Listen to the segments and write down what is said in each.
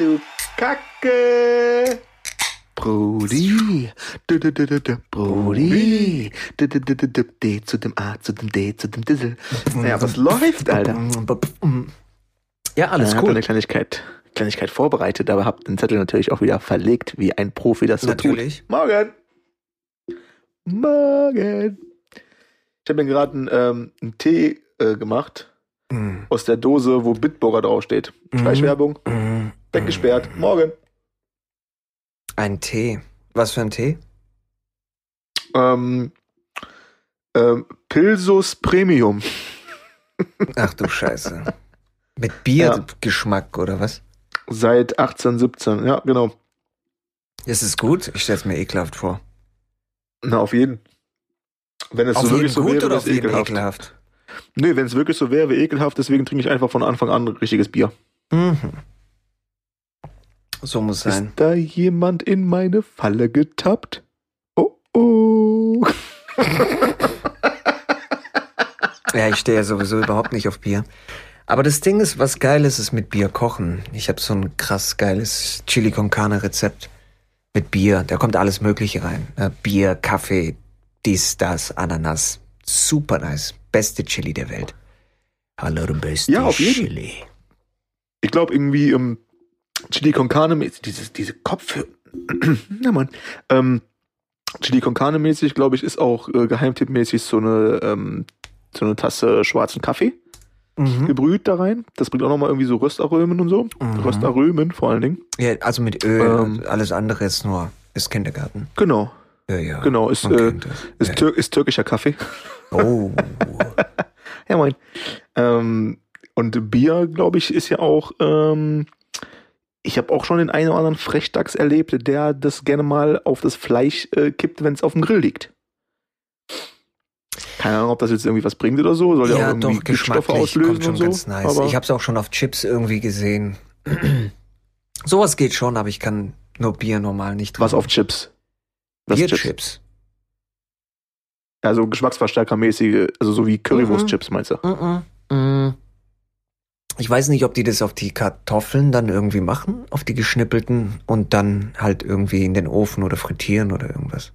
Du Kacke. Brudi, du, du, du, du, du, Brudi, du, du, du, du, du, D zu dem A, zu dem D, zu dem Dissel. Naja, was läuft, Alter? Ja, alles Ich habe cool. eine Kleinigkeit, Kleinigkeit vorbereitet, aber habe den Zettel natürlich auch wieder verlegt, wie ein Profi das so Natürlich. tut. Morgen. Morgen. Ich habe mir gerade einen, ähm, einen Tee äh, gemacht Mm, aus der Dose, wo Bitburger draufsteht. Schleichwerbung. mm, Weggesperrt. Morgen. Ein Tee. Was für ein Tee? Ähm, ähm, Pilsus Premium. Ach du Scheiße. Mit Biergeschmack oder was? Seit 1817. Ja, genau. Ist es gut? Ich stell's mir ekelhaft vor. Na, auf jeden. Wenn es auf so wirklich so gut wäre, oder auf es jeden ekelhaft. ekelhaft? Nee, wenn es wirklich so wäre, wäre ekelhaft, deswegen trinke ich einfach von Anfang an richtiges Bier. Mhm. So muss sein. Ist da jemand in meine Falle getappt? Oh oh. Ja, ich stehe ja sowieso überhaupt nicht auf Bier. Aber das Ding ist, was geil ist, ist mit Bier kochen. Ich habe so ein krass geiles Chili con Carne Rezept mit Bier. Da kommt alles Mögliche rein. Ne? Bier, Kaffee, dies, das, Ananas. Super nice. Beste Chili der Welt. Hallo, du beste Ja, auf jeden. Chili. Ich glaube irgendwie ähm, Chili con Carne, mäßig- diese, Kopfhörer. Na Mann. Ähm, Chili con Carne mäßig, glaube ich, ist auch äh, geheimtippmäßig so eine, ähm, so eine Tasse schwarzen Kaffee Mhm. gebrüht da rein. Das bringt auch nochmal irgendwie so Röstaromen und so. Mhm. Röstaromen vor allen Dingen. Ja, also mit Öl. Ähm. und alles andere ist nur, ist Kindergarten. Genau, Ja, ja. genau. Ist, Man äh, ist, ja. tür ist türkischer Kaffee. Oh. Ja, moin. Ähm, und Bier, glaube ich, ist ja auch. Ähm, ich habe auch schon den einen oder anderen Frechdachs erlebt, der das gerne mal auf das Fleisch äh, kippt, wenn es auf dem Grill liegt. Keine Ahnung, ob das jetzt irgendwie was bringt oder so. Soll ja, auch ja, irgendwie doch, geschmacklich auslösen kommt schon so. ganz nice. Aber ich habe es auch schon auf Chips irgendwie gesehen. Sowas geht schon, aber ich kann nur Bier normal nicht trinken. was auf Chips? Bierchips. Also Geschmacksverstärkermäßige, also so wie Currywurst-Chips, meinst du? Mhm. Mhm. Ich weiß nicht, ob die das auf die Kartoffeln dann irgendwie machen, auf die geschnippelten und dann halt irgendwie in den Ofen oder frittieren oder irgendwas.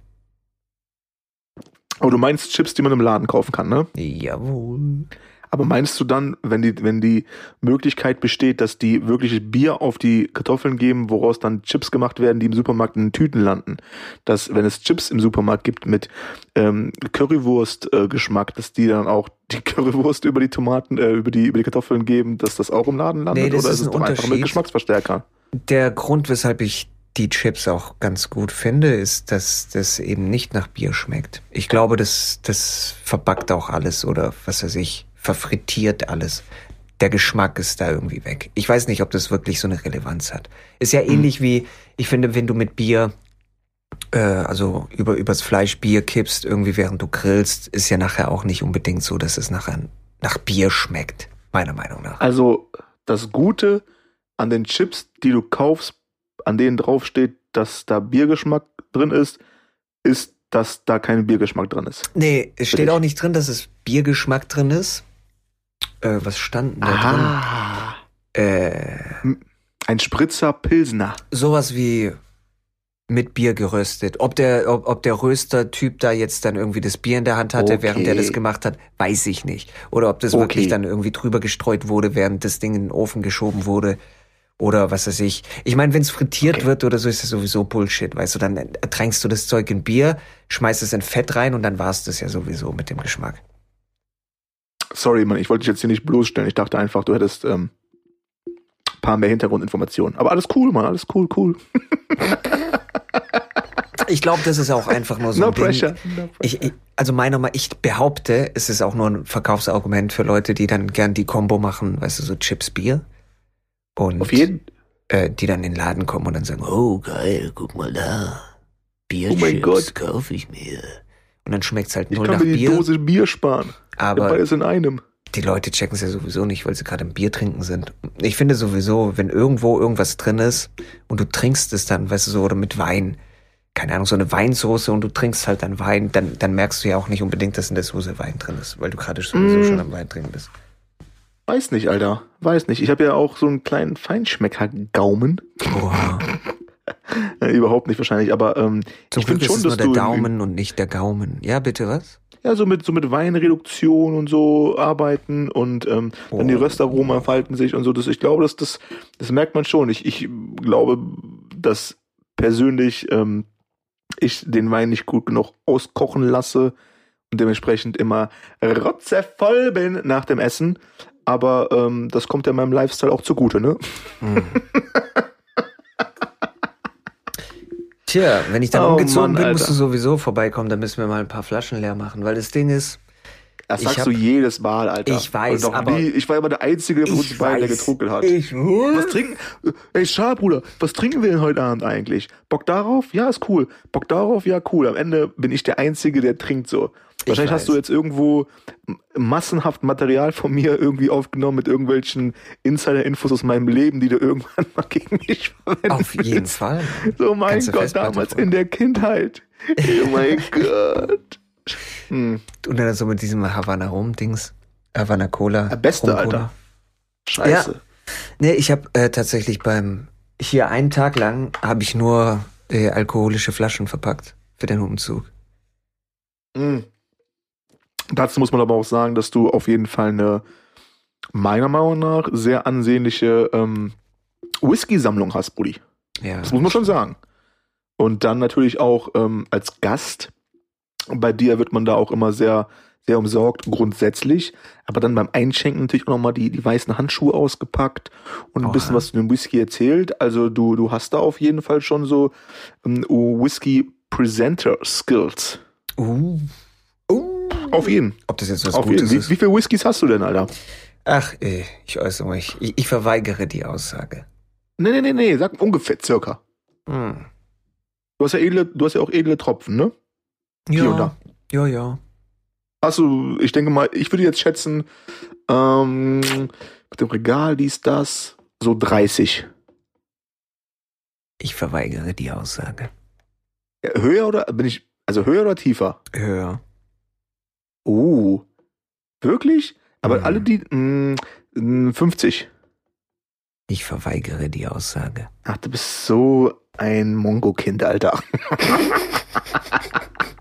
Aber du meinst Chips, die man im Laden kaufen kann, ne? Jawohl. Aber meinst du dann, wenn die, wenn die Möglichkeit besteht, dass die wirklich Bier auf die Kartoffeln geben, woraus dann Chips gemacht werden, die im Supermarkt in Tüten landen, dass wenn es Chips im Supermarkt gibt mit ähm, Currywurst-Geschmack, dass die dann auch die Currywurst über die Tomaten, äh, über die über die Kartoffeln geben, dass das auch im Laden landet? Nee, das oder ist ist es einfach mit. Geschmacksverstärker? Der Grund, weshalb ich die Chips auch ganz gut finde, ist, dass das eben nicht nach Bier schmeckt. Ich glaube, das, das verbackt auch alles oder was weiß ich, verfrittiert alles. Der Geschmack ist da irgendwie weg. Ich weiß nicht, ob das wirklich so eine Relevanz hat. Ist ja ähnlich wie, ich finde, wenn du mit Bier, äh, also über, übers Fleisch Bier kippst, irgendwie während du grillst, ist ja nachher auch nicht unbedingt so, dass es nachher nach Bier schmeckt. Meiner Meinung nach. Also das Gute an den Chips, die du kaufst, an denen draufsteht, dass da Biergeschmack drin ist, ist, dass da kein Biergeschmack drin ist. Nee, es steht auch nicht drin, dass es Biergeschmack drin ist. Äh, was stand denn da Ah. drin? Äh, Ein Spritzer Pilsner. sowas wie mit Bier geröstet. Ob der, ob, ob der Röster-Typ da jetzt dann irgendwie das Bier in der Hand hatte, Okay. während er das gemacht hat, weiß ich nicht. Oder ob das Okay. wirklich dann irgendwie drüber gestreut wurde, während das Ding in den Ofen geschoben wurde. Oder was weiß ich. Ich meine, wenn es frittiert Okay. wird oder so, ist das sowieso Bullshit, weißt du. Dann ertränkst du das Zeug in Bier, schmeißt es in Fett rein und dann war's das ja sowieso mit dem Geschmack. Sorry, Mann, ich wollte dich jetzt hier nicht bloßstellen. Ich dachte einfach, du hättest ähm, ein paar mehr Hintergrundinformationen. Aber alles cool, Mann, alles cool, cool. Ich glaube, das ist auch einfach nur so no ein Ding. pressure. No pressure. Ich, ich, also meiner Meinung, ich behaupte, es ist auch nur ein Verkaufsargument für Leute, die dann gern die Combo machen, weißt du, so Chips Bier. Und Auf jeden äh, die dann in den Laden kommen und dann sagen, oh geil, guck mal da. Bierchips Oh mein Gott. kaufe ich mir. Und dann schmeckt's halt Ich null kann nach mir die Bier. Dose Bier sparen. aber Beides in einem. die Leute checken es ja sowieso nicht, weil sie gerade im Bier trinken sind. Ich finde sowieso, wenn irgendwo irgendwas drin ist und du trinkst es dann, weißt du, so, oder mit Wein, keine Ahnung, so eine Weinsoße und du trinkst halt dann Wein, dann, dann merkst du ja auch nicht unbedingt, dass in der Soße Wein drin ist, weil du gerade sowieso Mm. schon am Wein trinken bist. Weiß nicht, Alter. Weiß nicht. Ich habe ja auch so einen kleinen Feinschmecker-Gaumen. Oha. Äh, überhaupt nicht wahrscheinlich, aber ähm, Zum ich finde ist schon, es dass nur der Daumen und nicht der Gaumen. Ja, bitte was? ja so mit so mit Weinreduktion und so arbeiten und ähm, dann die Oh. Röstaromen entfalten sich und so. Das, ich glaube, dass das das merkt man schon. Ich ich glaube, dass persönlich ähm, ich den Wein nicht gut genug auskochen lasse und dementsprechend immer rotzevoll bin nach dem Essen. Aber ähm, das kommt ja meinem Lifestyle auch zugute, ne? Hm. Tja, wenn ich dann Oh umgezogen Mann, bin, musst Alter. du sowieso vorbeikommen. Dann müssen wir mal ein paar Flaschen leer machen. Weil das Ding ist, Das sagst hab- du jedes Mal, Alter. Ich weiß, Und noch aber- nie, ich war immer der Einzige von uns beiden, der getrunken hat. Ich, Was trinken? Ey, schade, Bruder. Was trinken wir denn heute Abend eigentlich? Bock darauf? Ja, ist cool. Bock darauf? Ja, cool. Am Ende bin ich der Einzige, der trinkt so. Wahrscheinlich hast du jetzt irgendwo massenhaft Material von mir irgendwie aufgenommen mit irgendwelchen Insider-Infos aus meinem Leben, die du irgendwann mal gegen mich verwenden Auf jeden willst. Fall. So, mein Gott, damals in der Kindheit. Oh mein Gott. Hm. Und dann so mit diesem Havana Rum-Dings. Havana Cola. Der Beste, Rum. Alter. Scheiße. Nee, ich habe äh, tatsächlich beim, hier einen Tag lang, habe ich nur äh, alkoholische Flaschen verpackt für den Umzug. Mm. Dazu muss man aber auch sagen, dass du auf jeden Fall eine, meiner Meinung nach, sehr ansehnliche ähm, Whisky-Sammlung hast, Brudi. Ja. Das muss man schon sagen. Und dann natürlich auch ähm, als Gast. Bei dir wird man da auch immer sehr, sehr umsorgt, grundsätzlich. Aber dann beim Einschenken natürlich auch nochmal die, die weißen Handschuhe ausgepackt und ein Oha. bisschen was zu dem Whisky erzählt. Also du, du hast da auf jeden Fall schon so ähm, Whisky-Presenter-Skills. Uh. Uh. Auf jeden. Ob das jetzt was Auf jeden. Gutes Wie, ist? wie viele Whiskys hast du denn, Alter? Ach, äh, ich äußere mich. Ich, ich verweigere die Aussage. Nee, nee, nee, nee, sag ungefähr circa. Hm. Du hast ja edle, du hast ja auch edle Tropfen, ne? Da. Ja, ja. Also, ich denke mal, ich würde jetzt schätzen, ähm, mit dem Regal dies, das, so 30. Ich verweigere die Aussage. Ja, höher oder, bin ich, also höher oder tiefer? Höher. Oh, wirklich? Aber Mhm. alle die, mh, mh, 50. Ich verweigere die Aussage. Ach, du bist so ein Mongo-Kind, Alter.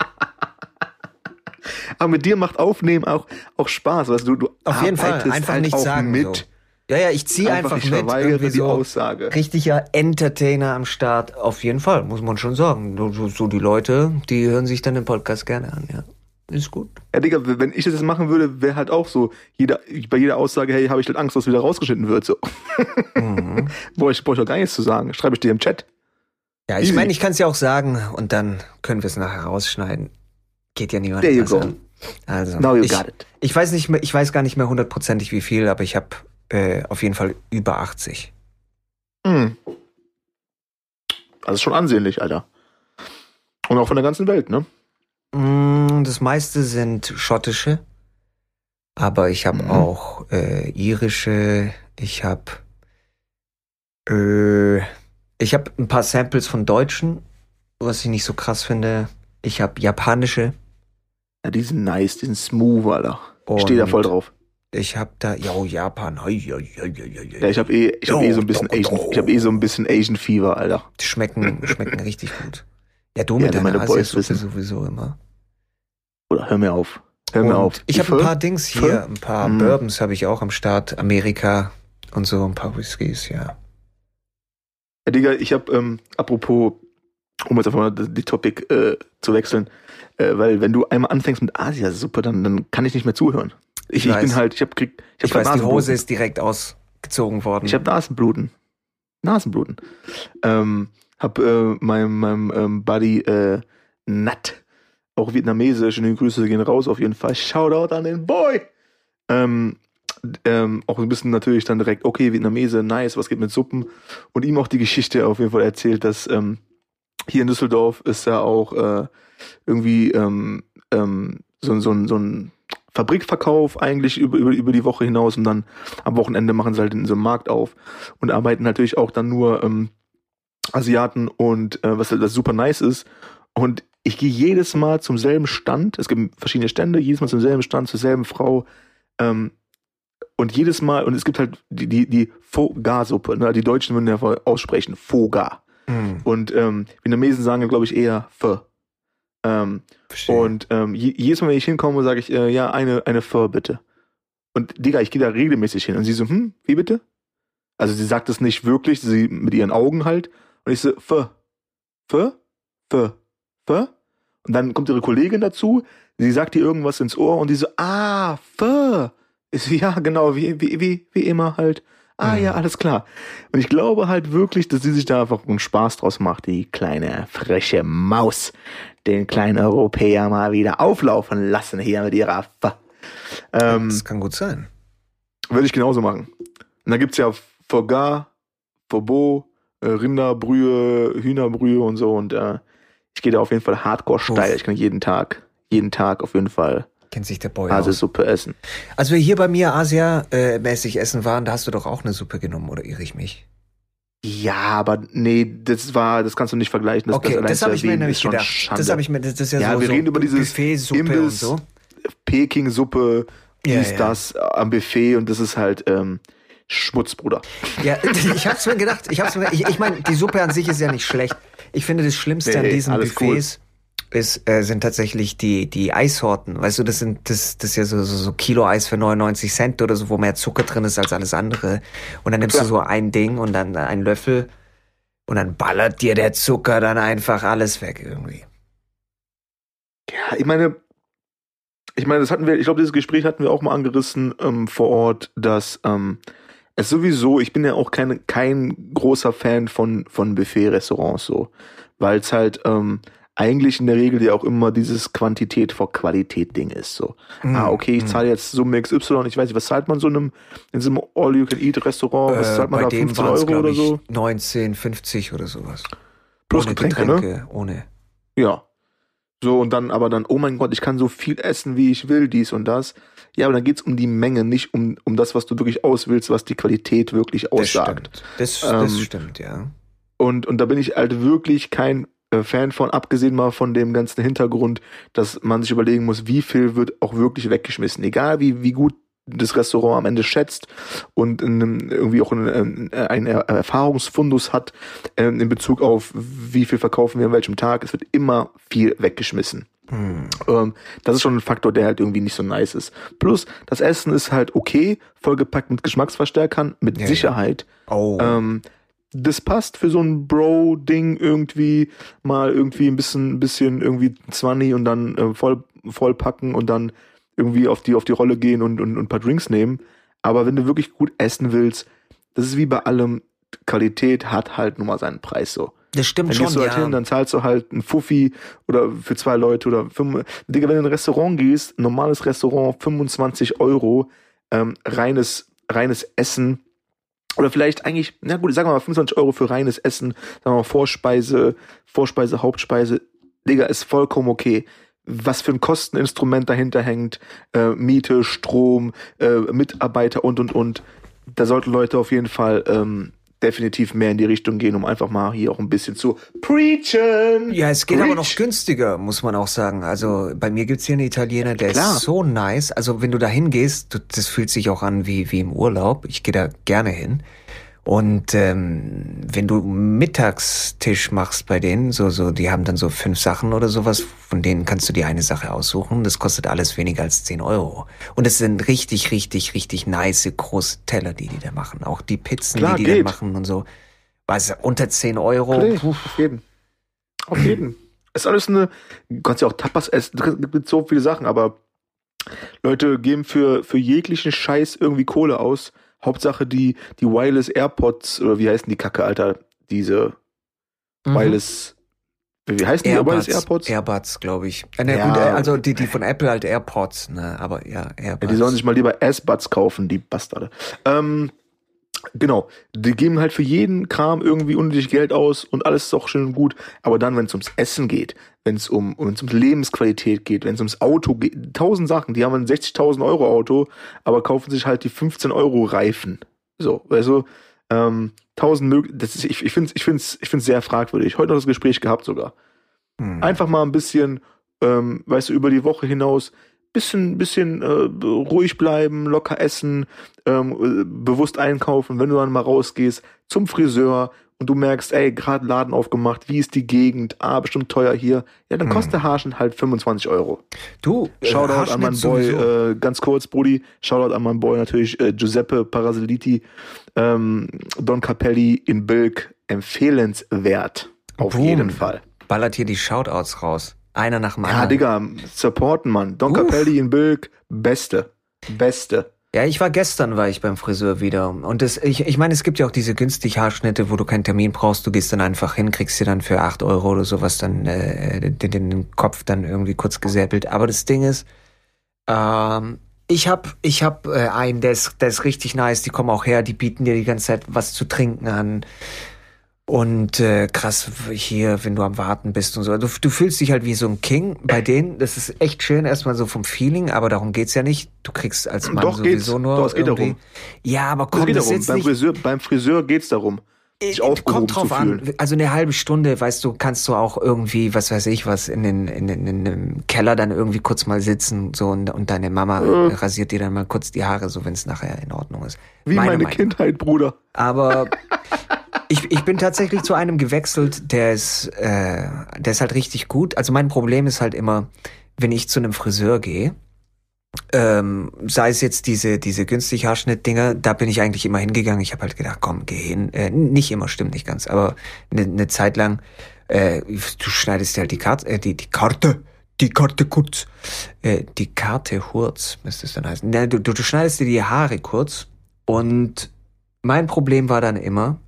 Aber mit dir macht Aufnehmen auch, auch Spaß, weißt du, du Auf jeden Fall. Einfach halt nichts auch sagen. mit. So. Ja, ja, ich ziehe einfach, ich mit. Irgendwie die so Aussage. richtiger Entertainer am Start. Auf jeden Fall, muss man schon sagen. So, so, die Leute, die hören sich dann den Podcast gerne an, ja. Ist gut. Ja, Digga, wenn ich das jetzt machen würde, wäre halt auch so, jeder, bei jeder Aussage, hey, habe ich halt Angst, dass wieder rausgeschnitten wird, so. Mhm. Boah, ich brauche doch gar nichts zu sagen. Schreibe ich dir im Chat. Ja, ich meine, ich kann es ja auch sagen und dann können wir es nachher rausschneiden. Geht ja niemand There you go. an. Also, Now you ich, got it. ich weiß nicht mehr, ich weiß gar nicht mehr hundertprozentig wie viel, aber ich habe äh, auf jeden Fall über 80. Hm. Also schon ansehnlich, Alter. Und auch von der ganzen Welt, ne? Mm, Das meiste sind schottische, aber ich habe Mhm. auch äh, irische, ich habe äh, ich habe ein paar Samples von deutschen, was ich nicht so krass finde. Ich habe japanische. Ja, die sind nice, die sind smooth, Alter. Ich stehe da voll drauf. Ich habe da, ja, Japan. Hei, hei. Ja, ich habe eh, ich hab eh so ein bisschen Asian, ich habe eh so ein bisschen Asian Fever, Alter. Die schmecken, schmecken richtig gut. Ja, du Ja, mit wenn deiner meine Boys Asiasuppe wissen. sowieso immer. Oder hör mir auf. Hör mir Und auf. Ich habe ein paar Dings hier, Pfeffer? ein paar Mm. Bourbons habe ich auch am Start, Amerika und so, ein paar Whiskys, ja. Ja, Digga, ich habe, ähm, apropos, um jetzt einfach mal die Topic äh, zu wechseln, äh, weil wenn du einmal anfängst mit Asiasuppe, dann, dann kann ich nicht mehr zuhören. Ich, Ich ich, bin halt, ich habe krieg, ich hab Ich weiß, die. Hose ist direkt ausgezogen worden. Ich habe Nasenbluten. Nasenbluten. Ähm, hab äh, meinem, meinem ähm, Buddy äh, Nat, auch vietnamesisch, die Grüße gehen raus auf jeden Fall. Shoutout an den Boy! Ähm, ähm, auch ein bisschen natürlich dann direkt, okay, Vietnamese, nice, was geht mit Suppen? Und ihm auch die Geschichte auf jeden Fall erzählt, dass ähm, hier in Düsseldorf ist ja auch äh, irgendwie ähm, ähm, so, so, ein- so ein Fabrikverkauf eigentlich über, über, über die Woche hinaus und dann am Wochenende machen sie halt in so einem Markt auf und arbeiten natürlich auch dann nur ähm, Asiaten und äh, was, was super nice ist. Und ich gehe jedes Mal zum selben Stand. Es gibt verschiedene Stände, jedes Mal zum selben Stand, zur selben Frau. Ähm, Und jedes Mal, und es gibt halt die, die, die Foga-Suppe, ne? die Deutschen würden ja aussprechen, Foga. Mhm. Und ähm, Vietnamesen sagen, glaube ich, eher Pho. Ähm, und ähm, jedes Mal, wenn ich hinkomme, sage ich, äh, ja, eine, eine Pho bitte. Und Digga, ich gehe da regelmäßig hin. Und sie so, hm, wie bitte? Also sie sagt es nicht wirklich, sie mit ihren Augen halt. Und ich so, Pho, Pho, Pho, Pho. Und dann kommt ihre Kollegin dazu, sie sagt ihr irgendwas ins Ohr und die so, ah, Pho. Ist ja, genau, wie, wie, wie, wie immer halt. Ah ja, mhm. alles klar. Und ich glaube halt wirklich, dass sie sich da einfach einen Spaß draus macht, die kleine freche Maus, den kleinen Europäer mal wieder auflaufen lassen hier mit ihrer F ähm, Das kann gut sein. Würde ich genauso machen. Und da gibt's ja Fogar, Fobo, äh, Rinderbrühe, Hühnerbrühe und so und äh, ich gehe da auf jeden Fall hardcore steil. Ich kann jeden Tag, jeden Tag auf jeden Fall kennt sich der Boy Asiasuppe essen. Als wir hier bei mir Asia-mäßig essen waren, da hast du doch auch eine Suppe genommen, oder irre ich mich? Ja, aber nee, das war, das kannst du nicht vergleichen. Das, okay, das, das habe ich mir nämlich gedacht. Schande. Das habe ich mir, das ist ja, ja so, wir reden so über dieses Buffet-Suppe und so. Peking-Suppe, ja, ist ja. das am Buffet und das ist halt ähm, Schmutz, Bruder. Ja, ich hab's mir gedacht. Ich hab's mir, ich, ich meine, die Suppe an sich ist ja nicht schlecht. Ich finde das Schlimmste nee, an diesen Buffets, cool ist, äh, sind tatsächlich die, die Eissorten. Weißt du, das sind, das, das ist ja so, so, so Kilo-Eis für 99 Cent oder so, wo mehr Zucker drin ist als alles andere. Und dann nimmst ja. du so ein Ding und dann einen Löffel und dann ballert dir der Zucker dann einfach alles weg irgendwie. Ja, ich meine, ich meine, das hatten wir, ich glaube, dieses Gespräch hatten wir auch mal angerissen ähm, vor Ort, dass ähm, es sowieso, ich bin ja auch kein, kein großer Fan von, von Buffet-Restaurants so, weil es halt ähm, eigentlich in der Regel ja auch immer dieses Quantität vor Qualität Ding ist. So, mm, ah, okay, ich zahle jetzt Summe XY, ich weiß nicht, was zahlt man so in einem, in so einem All-You-Can-Eat-Restaurant? Was äh, zahlt man da? 15 Euro oder so? 19, 50 oder sowas. Plus ohne Getränke, Getränke ne? Ohne. Ja. So, und dann aber dann, oh mein Gott, ich kann so viel essen, wie ich will, dies und das. Ja, aber dann geht's um die Menge, nicht um, um das, was du wirklich auswählst, was die Qualität wirklich aussagt. Das stimmt, das, ähm, das stimmt ja. Und, und da bin ich halt wirklich kein äh, Fan von, abgesehen mal von dem ganzen Hintergrund, dass man sich überlegen muss, wie viel wird auch wirklich weggeschmissen. Egal wie, wie gut das Restaurant am Ende schätzt und irgendwie auch einen, einen Erfahrungsfundus hat äh, in Bezug auf, wie viel verkaufen wir an welchem Tag. Es wird immer viel weggeschmissen. Hm. Das ist schon ein Faktor, der halt irgendwie nicht so nice ist. Plus, das Essen ist halt okay, vollgepackt mit Geschmacksverstärkern, mit ja, Sicherheit. Ja. Oh. Ähm, das passt für so ein Bro-Ding irgendwie mal irgendwie ein bisschen, bisschen irgendwie 20 und dann äh, voll, vollpacken und dann irgendwie auf die, auf die Rolle gehen und, und, und ein paar Drinks nehmen. Aber wenn du wirklich gut essen willst, das ist wie bei allem, Qualität hat halt nun mal seinen Preis so. Das stimmt dann schon, gehst du halt ja. hin, dann zahlst du halt ein Fuffi oder für zwei Leute oder fünf. Digga, wenn du in ein Restaurant gehst, normales Restaurant, 25 Euro, ähm, reines, reines Essen, oder vielleicht eigentlich, na gut, sagen wir mal 25 Euro für reines Essen, sagen wir mal Vorspeise, Vorspeise, Hauptspeise, Digga, ist vollkommen okay. Was für ein Kosteninstrument dahinter hängt, äh, Miete, Strom, äh, Mitarbeiter und und und. Da sollten Leute auf jeden Fall ähm, definitiv mehr in die Richtung gehen, um einfach mal hier auch ein bisschen zu preachen. Ja, es geht Preach. aber noch günstiger, muss man auch sagen. Also bei mir gibt's hier einen Italiener, der Klar. ist so nice. Also wenn du da hingehst, das fühlt sich auch an wie, wie im Urlaub. Ich gehe da gerne hin. Und ähm, wenn du Mittagstisch machst bei denen, so so, die haben dann so fünf Sachen oder sowas, von denen kannst du dir eine Sache aussuchen. Das kostet alles weniger als zehn Euro. Und es sind richtig, richtig, richtig nice große Teller, die die da machen. Auch die Pizzen, Klar, die die da machen und so. Was unter zehn Euro. Okay, auf jeden. Auf jeden. ist alles eine. Du kannst ja auch Tapas essen. Es gibt so viele Sachen, aber Leute geben für, für jeglichen Scheiß irgendwie Kohle aus Hauptsache die, die Wireless AirPods, oder wie heißen die Kacke, Alter? Diese mhm. Wireless, wie heißen Airbuds, die Wireless AirPods? Airbuds, glaube ich. Äh, ne, ja, gut, äh, also die, die von Apple halt AirPods, ne, aber ja, AirPods. Ja, die sollen sich mal lieber S-Buds kaufen, die Bastarde. Ähm, Genau, die geben halt für jeden Kram irgendwie unnötig Geld aus und alles ist auch schön und gut. Aber dann, wenn es ums Essen geht, wenn es um, wenn's um Lebensqualität geht, wenn es ums Auto geht, tausend Sachen, die haben ein 60.000 Euro Auto, aber kaufen sich halt die 15 Euro Reifen. So, also ähm, tausend möglich, das ist, ich, ich finde es ich find's, ich find's sehr fragwürdig. Heute noch das Gespräch gehabt sogar. Hm. Einfach mal ein bisschen, ähm, weißt du, über die Woche hinaus bisschen, bisschen äh, ruhig bleiben, locker essen, ähm, äh, bewusst einkaufen, wenn du dann mal rausgehst, zum Friseur und du merkst, ey, gerade Laden aufgemacht, wie ist die Gegend, ah, bestimmt teuer hier, ja, dann kostet der Haarschnitt halt 25 Euro. Du, äh, Shoutout an Haarschnitt meinen Boy, äh, ganz kurz, Brudi, Shoutout an meinen Boy natürlich, äh, Giuseppe Parasiliti, ähm, Don Capelli in Bilk, empfehlenswert. Auf Boom. jeden Fall. Ballert hier die Shoutouts raus. Einer nach dem Ja, anderen. Digga, supporten, Mann. Don Uff. Capelli in Bilk, beste. Beste. Ja, ich war gestern, war ich beim Friseur wieder. Und das, ich, ich meine, es gibt ja auch diese günstig Haarschnitte, wo du keinen Termin brauchst. Du gehst dann einfach hin, kriegst dir dann für 8 Euro oder sowas dann äh, den, den Kopf dann irgendwie kurz gesäppelt. Aber das Ding ist, ähm, ich hab, ich hab äh, einen, der ist, der ist richtig nice. Die kommen auch her, die bieten dir die ganze Zeit was zu trinken an. Und äh, krass, hier, wenn du am Warten bist und so. Du, du fühlst dich halt wie so ein King bei denen. Das ist echt schön, erstmal so vom Feeling, aber darum geht's ja nicht. Du kriegst als Mann Doch, geht's. sowieso nur. Doch, es geht darum. Ja, aber Es komm, geht das darum. jetzt Beim nicht. Friseur, beim Friseur geht's darum, sich Äh, Kommt drauf an. Also eine halbe Stunde, weißt du, kannst du auch irgendwie, was weiß ich, was in den in, den, in dem Keller dann irgendwie kurz mal sitzen so und, und deine Mama Äh. rasiert dir dann mal kurz die Haare, so wenn es nachher in Ordnung ist. Wie meine, Meinung. Kindheit, Bruder. Aber ich, ich bin tatsächlich zu einem gewechselt, der ist, äh, der ist halt richtig gut. Also mein Problem ist halt immer, wenn ich zu einem Friseur gehe, ähm, sei es jetzt diese, diese günstig Haarschnitt-Dinger, da bin ich eigentlich immer hingegangen. Ich habe halt gedacht, komm, geh hin. Äh, nicht immer, stimmt nicht ganz, aber eine ne Zeit lang, äh, du schneidest dir halt die Karte, äh, die, die Karte, die Karte kurz, äh, die Karte Hurz, müsste es dann heißen. Ne, du, du, du schneidest dir die Haare kurz und mein Problem war dann immer,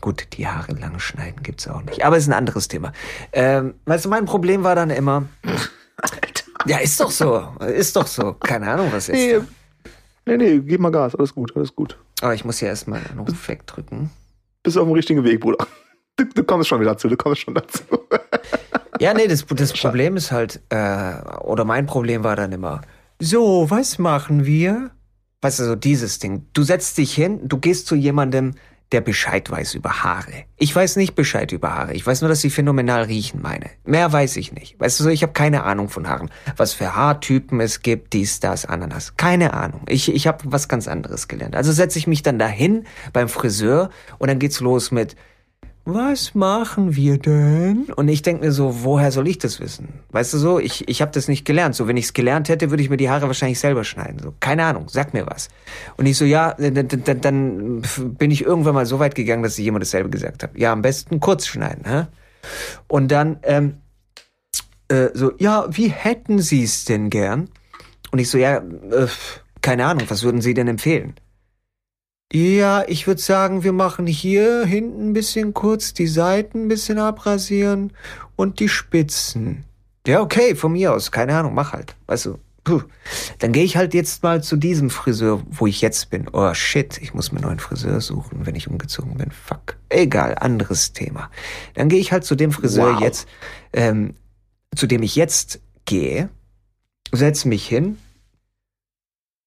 gut, die Haare lang schneiden gibt's auch nicht, aber ist ein anderes Thema. Ähm, weißt du, mein Problem war dann immer, ja, ist doch so, ist doch so, keine Ahnung, was Nee, jetzt. nee, nee, gib mal Gas, alles gut, alles gut. Aber ich muss ja erstmal einen Ruf wegdrücken. Bist auf dem richtigen Weg, Bruder. Du, du kommst schon wieder dazu, du kommst schon dazu. Ja, nee, das, das Problem ist halt, äh, oder mein Problem war dann immer, so, was machen wir? Weißt du, so dieses Ding. Du setzt dich hin, du gehst zu jemandem, der Bescheid weiß über Haare. Ich weiß nicht Bescheid über Haare. Ich weiß nur, dass sie phänomenal riechen, meine. Mehr weiß ich nicht. Weißt du so, ich habe keine Ahnung von Haaren. Was für Haartypen es gibt, dies, das, Ananas. Keine Ahnung. Ich, ich habe was ganz anderes gelernt. Also setze ich mich dann dahin beim Friseur und dann geht's los mit, was machen wir denn? Und ich denke mir so, woher soll ich das wissen? Weißt du so, ich, ich habe das nicht gelernt. So, wenn ich es gelernt hätte, würde ich mir die Haare wahrscheinlich selber schneiden. So, keine Ahnung, sag mir was. Und ich so, ja, dann, dann, dann bin ich irgendwann mal so weit gegangen, dass ich jemand dasselbe gesagt habe. Ja, am besten kurz schneiden. Hä? Und dann ähm, äh, so, ja, wie hätten Sie es denn gern? Und ich so, ja, äh, keine Ahnung, was würden Sie denn empfehlen? Ja, ich würde sagen, wir machen hier hinten ein bisschen kurz, die Seiten ein bisschen abrasieren und die Spitzen. Ja, okay, von mir aus, keine Ahnung, mach halt. Weißt du, puh. Dann gehe ich halt jetzt mal zu diesem Friseur, wo ich jetzt bin. Oh shit, ich muss mir einen neuen Friseur suchen, wenn ich umgezogen bin. Fuck. Egal, anderes Thema. Dann gehe ich halt zu dem Friseur Wow. jetzt, ähm, zu dem ich jetzt gehe, setz mich hin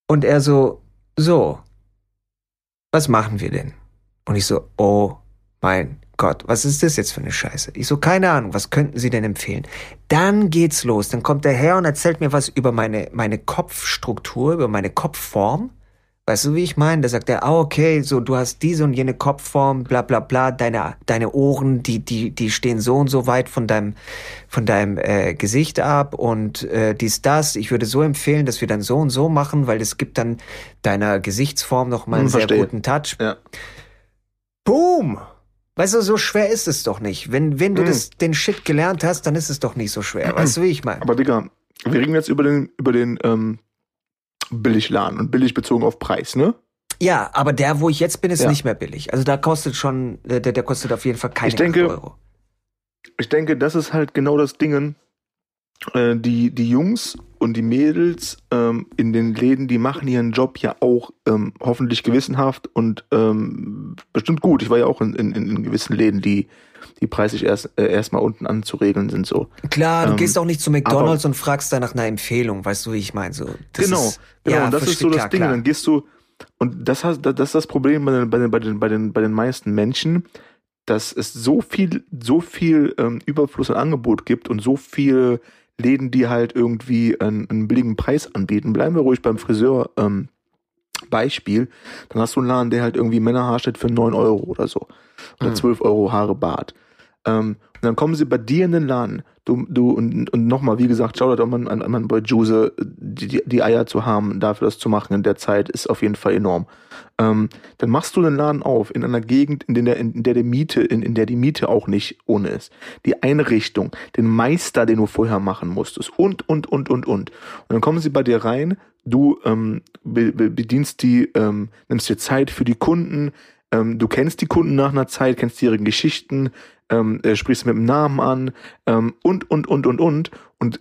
und er so, so, was machen wir denn? Und ich so, oh mein Gott, was ist das jetzt für eine Scheiße? Ich so, keine Ahnung, was könnten Sie denn empfehlen? Dann geht's los. Dann kommt der Herr und erzählt mir was über meine, meine Kopfstruktur, über meine Kopfform. Weißt du, wie ich meine? Da sagt er, ah, okay, so, du hast diese und jene Kopfform, bla, bla, bla, deine, deine Ohren, die, die, die stehen so und so weit von deinem, von deinem, äh, Gesicht ab und, äh, dies, das. Ich würde so empfehlen, dass wir dann so und so machen, weil es gibt dann deiner Gesichtsform nochmal einen Hm, sehr verstehe. guten Touch. Ja. Boom! Weißt du, so schwer ist es doch nicht. Wenn, wenn du Hm. das, den Shit gelernt hast, dann ist es doch nicht so schwer. Weißt du, wie ich meine? Aber Digga, wir reden jetzt über den, über den ähm, Billigladen und billig bezogen auf Preis, ne? Ja, aber der, wo ich jetzt bin, ist Ja. nicht mehr billig. Also da kostet schon, der, der kostet auf jeden Fall keine Ich denke- 8 Euro. Ich denke, das ist halt genau das Ding. Äh, die, die Jungs und die Mädels ähm, in den Läden, die machen ihren Job ja auch ähm, hoffentlich gewissenhaft und ähm, bestimmt gut. Ich war ja auch in, in, in gewissen Läden, die, die preislich erst äh, erstmal unten anzuregeln sind. So. Klar, du Ähm, gehst auch nicht zu McDonalds und fragst da nach einer Empfehlung. Weißt du, wie ich meine? So, genau, ist, genau. Ja, und das ist so das klar, Ding. klar. Dann gehst du und das hast, das ist das Problem bei den, bei den, bei den, bei den, bei den meisten Menschen, dass es so viel, so viel ähm, Überfluss an Angebot gibt und so viel Läden, die halt irgendwie einen, einen billigen Preis anbieten. Bleiben wir ruhig beim Friseur. Ähm, Beispiel, dann hast du einen Laden, der halt irgendwie Männerhaarschnitt für 9 Euro oder so. Oder 12 hm. Euro Haare Bart. Ähm, und dann kommen sie bei dir in den Laden. Du, du, und, und nochmal, wie gesagt, doch mal an, an bei Juse, die, die Eier zu haben, dafür das zu machen in der Zeit, ist auf jeden Fall enorm. Ähm, dann machst du den Laden auf in einer Gegend, in der, in der die Miete, in, in der die Miete auch nicht ohne ist. Die Einrichtung, den Meister, den du vorher machen musstest und, und, und, und, und. Und dann kommen sie bei dir rein, du ähm, be, be, bedienst die, ähm, nimmst dir Zeit für die Kunden, ähm, du kennst die Kunden nach einer Zeit, kennst ihre Geschichten, ähm, äh, sprichst mit dem Namen an ähm, und, und, und, und, und. Und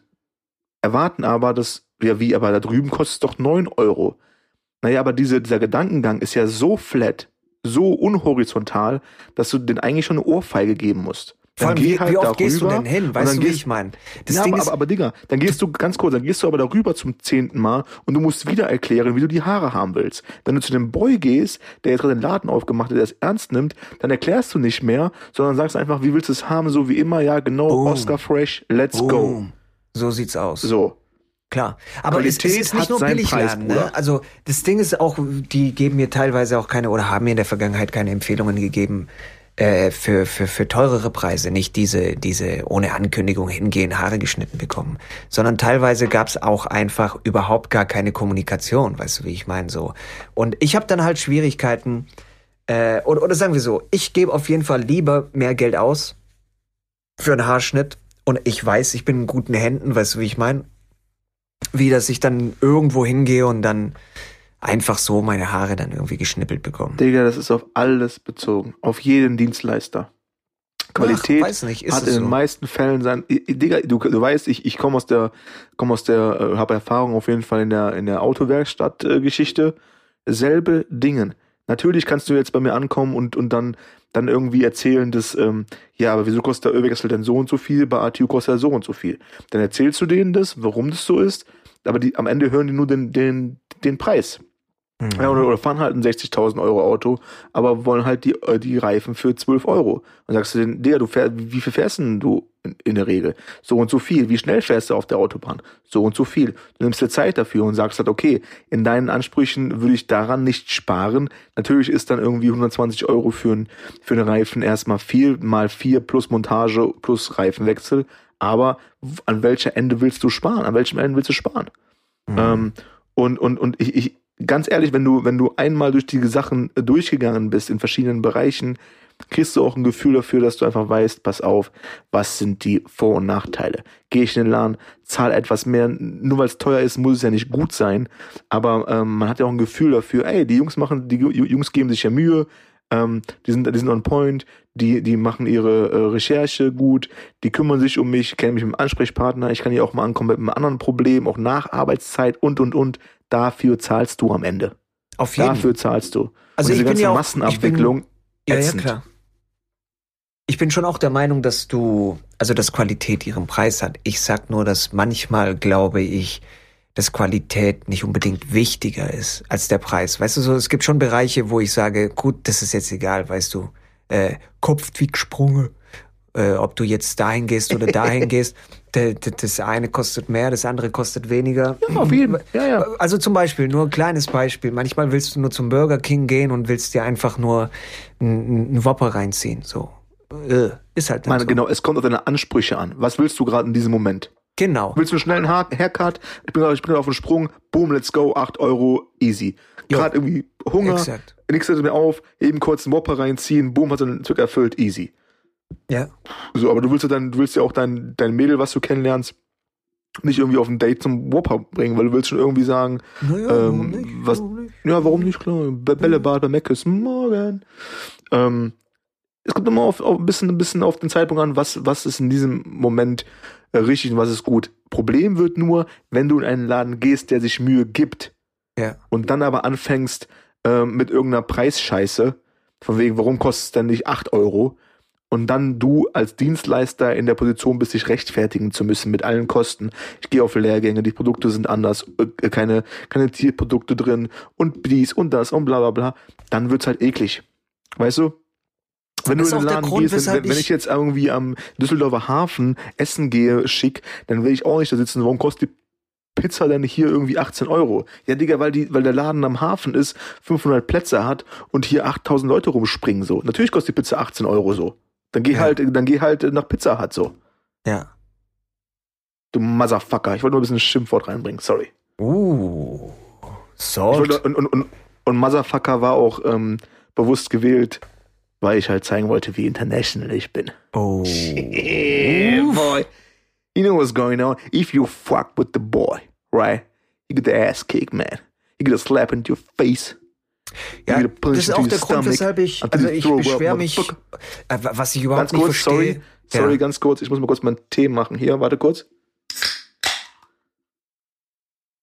erwarten aber, dass, ja wie, aber da drüben kostet es doch neun Euro. Naja, aber diese, dieser Gedankengang ist ja so flat, so unhorizontal, dass du den eigentlich schon eine Ohrfeige geben musst. Vor allem, wie, halt wie oft gehst du denn hin? Weißt du, wie ich meine? Ja, aber, aber, aber, Digga, dann gehst du, ganz kurz, dann gehst du aber darüber zum zehnten Mal und du musst wieder erklären, wie du die Haare haben willst. Wenn du zu dem Boy gehst, der jetzt gerade den Laden aufgemacht hat, der es ernst nimmt, dann erklärst du nicht mehr, sondern sagst einfach, wie willst du es haben, so wie immer, ja, genau, Boom. Oscar Fresh, let's Boom. go. So sieht's aus. So. Klar, aber es, es, ist nicht nur Billigladen. Ne? Also das Ding ist auch, die geben mir teilweise auch keine oder haben mir in der Vergangenheit keine Empfehlungen gegeben, äh, für, für, für teurere Preise nicht diese, diese ohne Ankündigung hingehen, Haare geschnitten bekommen, sondern teilweise gab es auch einfach überhaupt gar keine Kommunikation, weißt du, wie ich meine so. Und ich habe dann halt Schwierigkeiten, äh, oder, oder sagen wir so, ich gebe auf jeden Fall lieber mehr Geld aus für einen Haarschnitt und ich weiß, ich bin in guten Händen, weißt du, wie ich meine, wie dass ich dann irgendwo hingehe und dann einfach so meine Haare dann irgendwie geschnippelt bekommen. Digga, das ist auf alles bezogen. Auf jeden Dienstleister. Qualität Ach, nicht, hat in den so? meisten Fällen sein. Digga, du, du weißt, ich, ich komme aus der, komme aus der, äh, habe Erfahrung auf jeden Fall in der, in der Autowerkstatt-Geschichte. Äh, Selbe Dingen. Natürlich kannst du jetzt bei mir ankommen und, und dann, dann irgendwie erzählen, dass, ähm, ja, aber wieso kostet der Ölwechsel denn so und so viel, bei ATU kostet er so und so viel. Dann erzählst du denen das, warum das so ist, aber die, am Ende hören die nur den, den, den Preis. Mhm. Ja, oder, oder fahren halt ein 60.000 Euro Auto, aber wollen halt die, äh, die Reifen für 12 Euro. Und sagst du denen, Digga, du fährst, wie viel fährst denn du in, in, der Regel? So und so viel. Wie schnell fährst du auf der Autobahn? So und so viel. Du nimmst dir Zeit dafür und sagst halt, okay, in deinen Ansprüchen würde ich daran nicht sparen. Natürlich ist dann irgendwie 120 Euro für, ein, für einen Reifen erstmal viel, mal vier plus Montage plus Reifenwechsel. Aber an welcher Ende willst du sparen? An welchem Ende willst du sparen? Mhm. Ähm, und, und, und ich, ich, ganz ehrlich, wenn du, wenn du einmal durch die Sachen äh, durchgegangen bist in verschiedenen Bereichen, kriegst du auch ein Gefühl dafür, dass du einfach weißt, pass auf, was sind die Vor- und Nachteile. Gehe ich in den Laden, zahle etwas mehr, nur weil es teuer ist, muss es ja nicht gut sein, aber ähm, man hat ja auch ein Gefühl dafür, ey, die Jungs machen, die Jungs geben sich ja Mühe, ähm, die sind, die sind on point, die, die machen ihre äh, Recherche gut, die kümmern sich um mich, kennen mich mit dem Ansprechpartner, ich kann hier auch mal ankommen mit einem anderen Problem, auch nach Arbeitszeit und und und dafür zahlst du am Ende. Auf jeden Dafür zahlst du. Also Und diese ich ganze ja auch, Massenabwicklung. Bin, ja, ja, klar. Ich bin schon auch der Meinung, dass du, also dass Qualität ihren Preis hat. Ich sag nur, dass manchmal glaube ich, dass Qualität nicht unbedingt wichtiger ist als der Preis. Weißt du so, es gibt schon Bereiche, wo ich sage, gut, das ist jetzt egal, weißt du, äh, Kopf wie gesprungen äh, ob du jetzt dahin gehst oder dahin gehst. Das eine kostet mehr, das andere kostet weniger. Ja, auf jeden Fall. Ja, ja. Also zum Beispiel, nur ein kleines Beispiel. Manchmal willst du nur zum Burger King gehen und willst dir einfach nur einen Whopper reinziehen. So. Äh, ist halt Meine, so. Genau, es kommt auf deine Ansprüche an. Was willst du gerade in diesem Moment? Genau. Willst du schnell einen Haircut? Ich bin, ich bin auf dem Sprung. Boom, let's go. 8 Euro, easy. Gerade irgendwie Hunger. Exakt. Nichts hört mir auf. Eben kurz einen Whopper reinziehen. Boom, hat den Zug erfüllt. Easy. Ja. So, aber du willst ja dann, du willst ja auch dein, dein Mädel, was du kennenlernst, nicht irgendwie auf ein Date zum Whopper bringen, weil du willst schon irgendwie sagen, naja, ähm, warum nicht, was, warum nicht? ja, warum nicht, klar, Bällebad bei Meckes, morgen. Ähm, es kommt immer auf, auf ein bisschen, ein bisschen auf den Zeitpunkt an, was, was ist in diesem Moment äh, richtig und was ist gut. Problem wird nur, wenn du in einen Laden gehst, der sich Mühe gibt, ja. und dann aber anfängst äh, mit irgendeiner Preisscheiße, von wegen, warum kostet es denn nicht 8 Euro? und dann du als Dienstleister in der Position bist, dich rechtfertigen zu müssen mit allen Kosten. Ich gehe auf Lehrgänge, die Produkte sind anders, äh, keine, keine Tierprodukte drin und dies und das und bla bla bla, dann wird's halt eklig. Weißt du? Wenn Das du in den Laden Grund, gehst, wenn, wenn, ich- jetzt irgendwie am Düsseldorfer Hafen essen gehe, schick, dann will ich auch nicht da sitzen. Warum kostet die Pizza denn hier irgendwie 18 Euro? Ja, Digga, weil, die, weil der Laden am Hafen ist, 500 Plätze hat und hier 8000 Leute rumspringen so. Natürlich kostet die Pizza 18 Euro so. Dann geh Ja. halt, dann geh halt nach Pizza Hut so. Ja. Du Motherfucker. Ich wollte nur ein bisschen Schimpfwort reinbringen, sorry. Uh. Salt. wollte, und, und, und, und Motherfucker war auch ähm, bewusst gewählt, weil ich halt zeigen wollte, wie international ich bin. Oh. Yeah, boy. You know what's going on? If you fuck with the boy, right? You get the ass kick, man. You get a slap into your face. Ja, das ist auch der Grund, weshalb ich, also ich beschwere mich, äh, was ich überhaupt Ganz nicht kurz, verstehe. sorry. Sorry, Ja. ganz kurz. Ich muss mal kurz meinen Tee machen. Hier, warte kurz.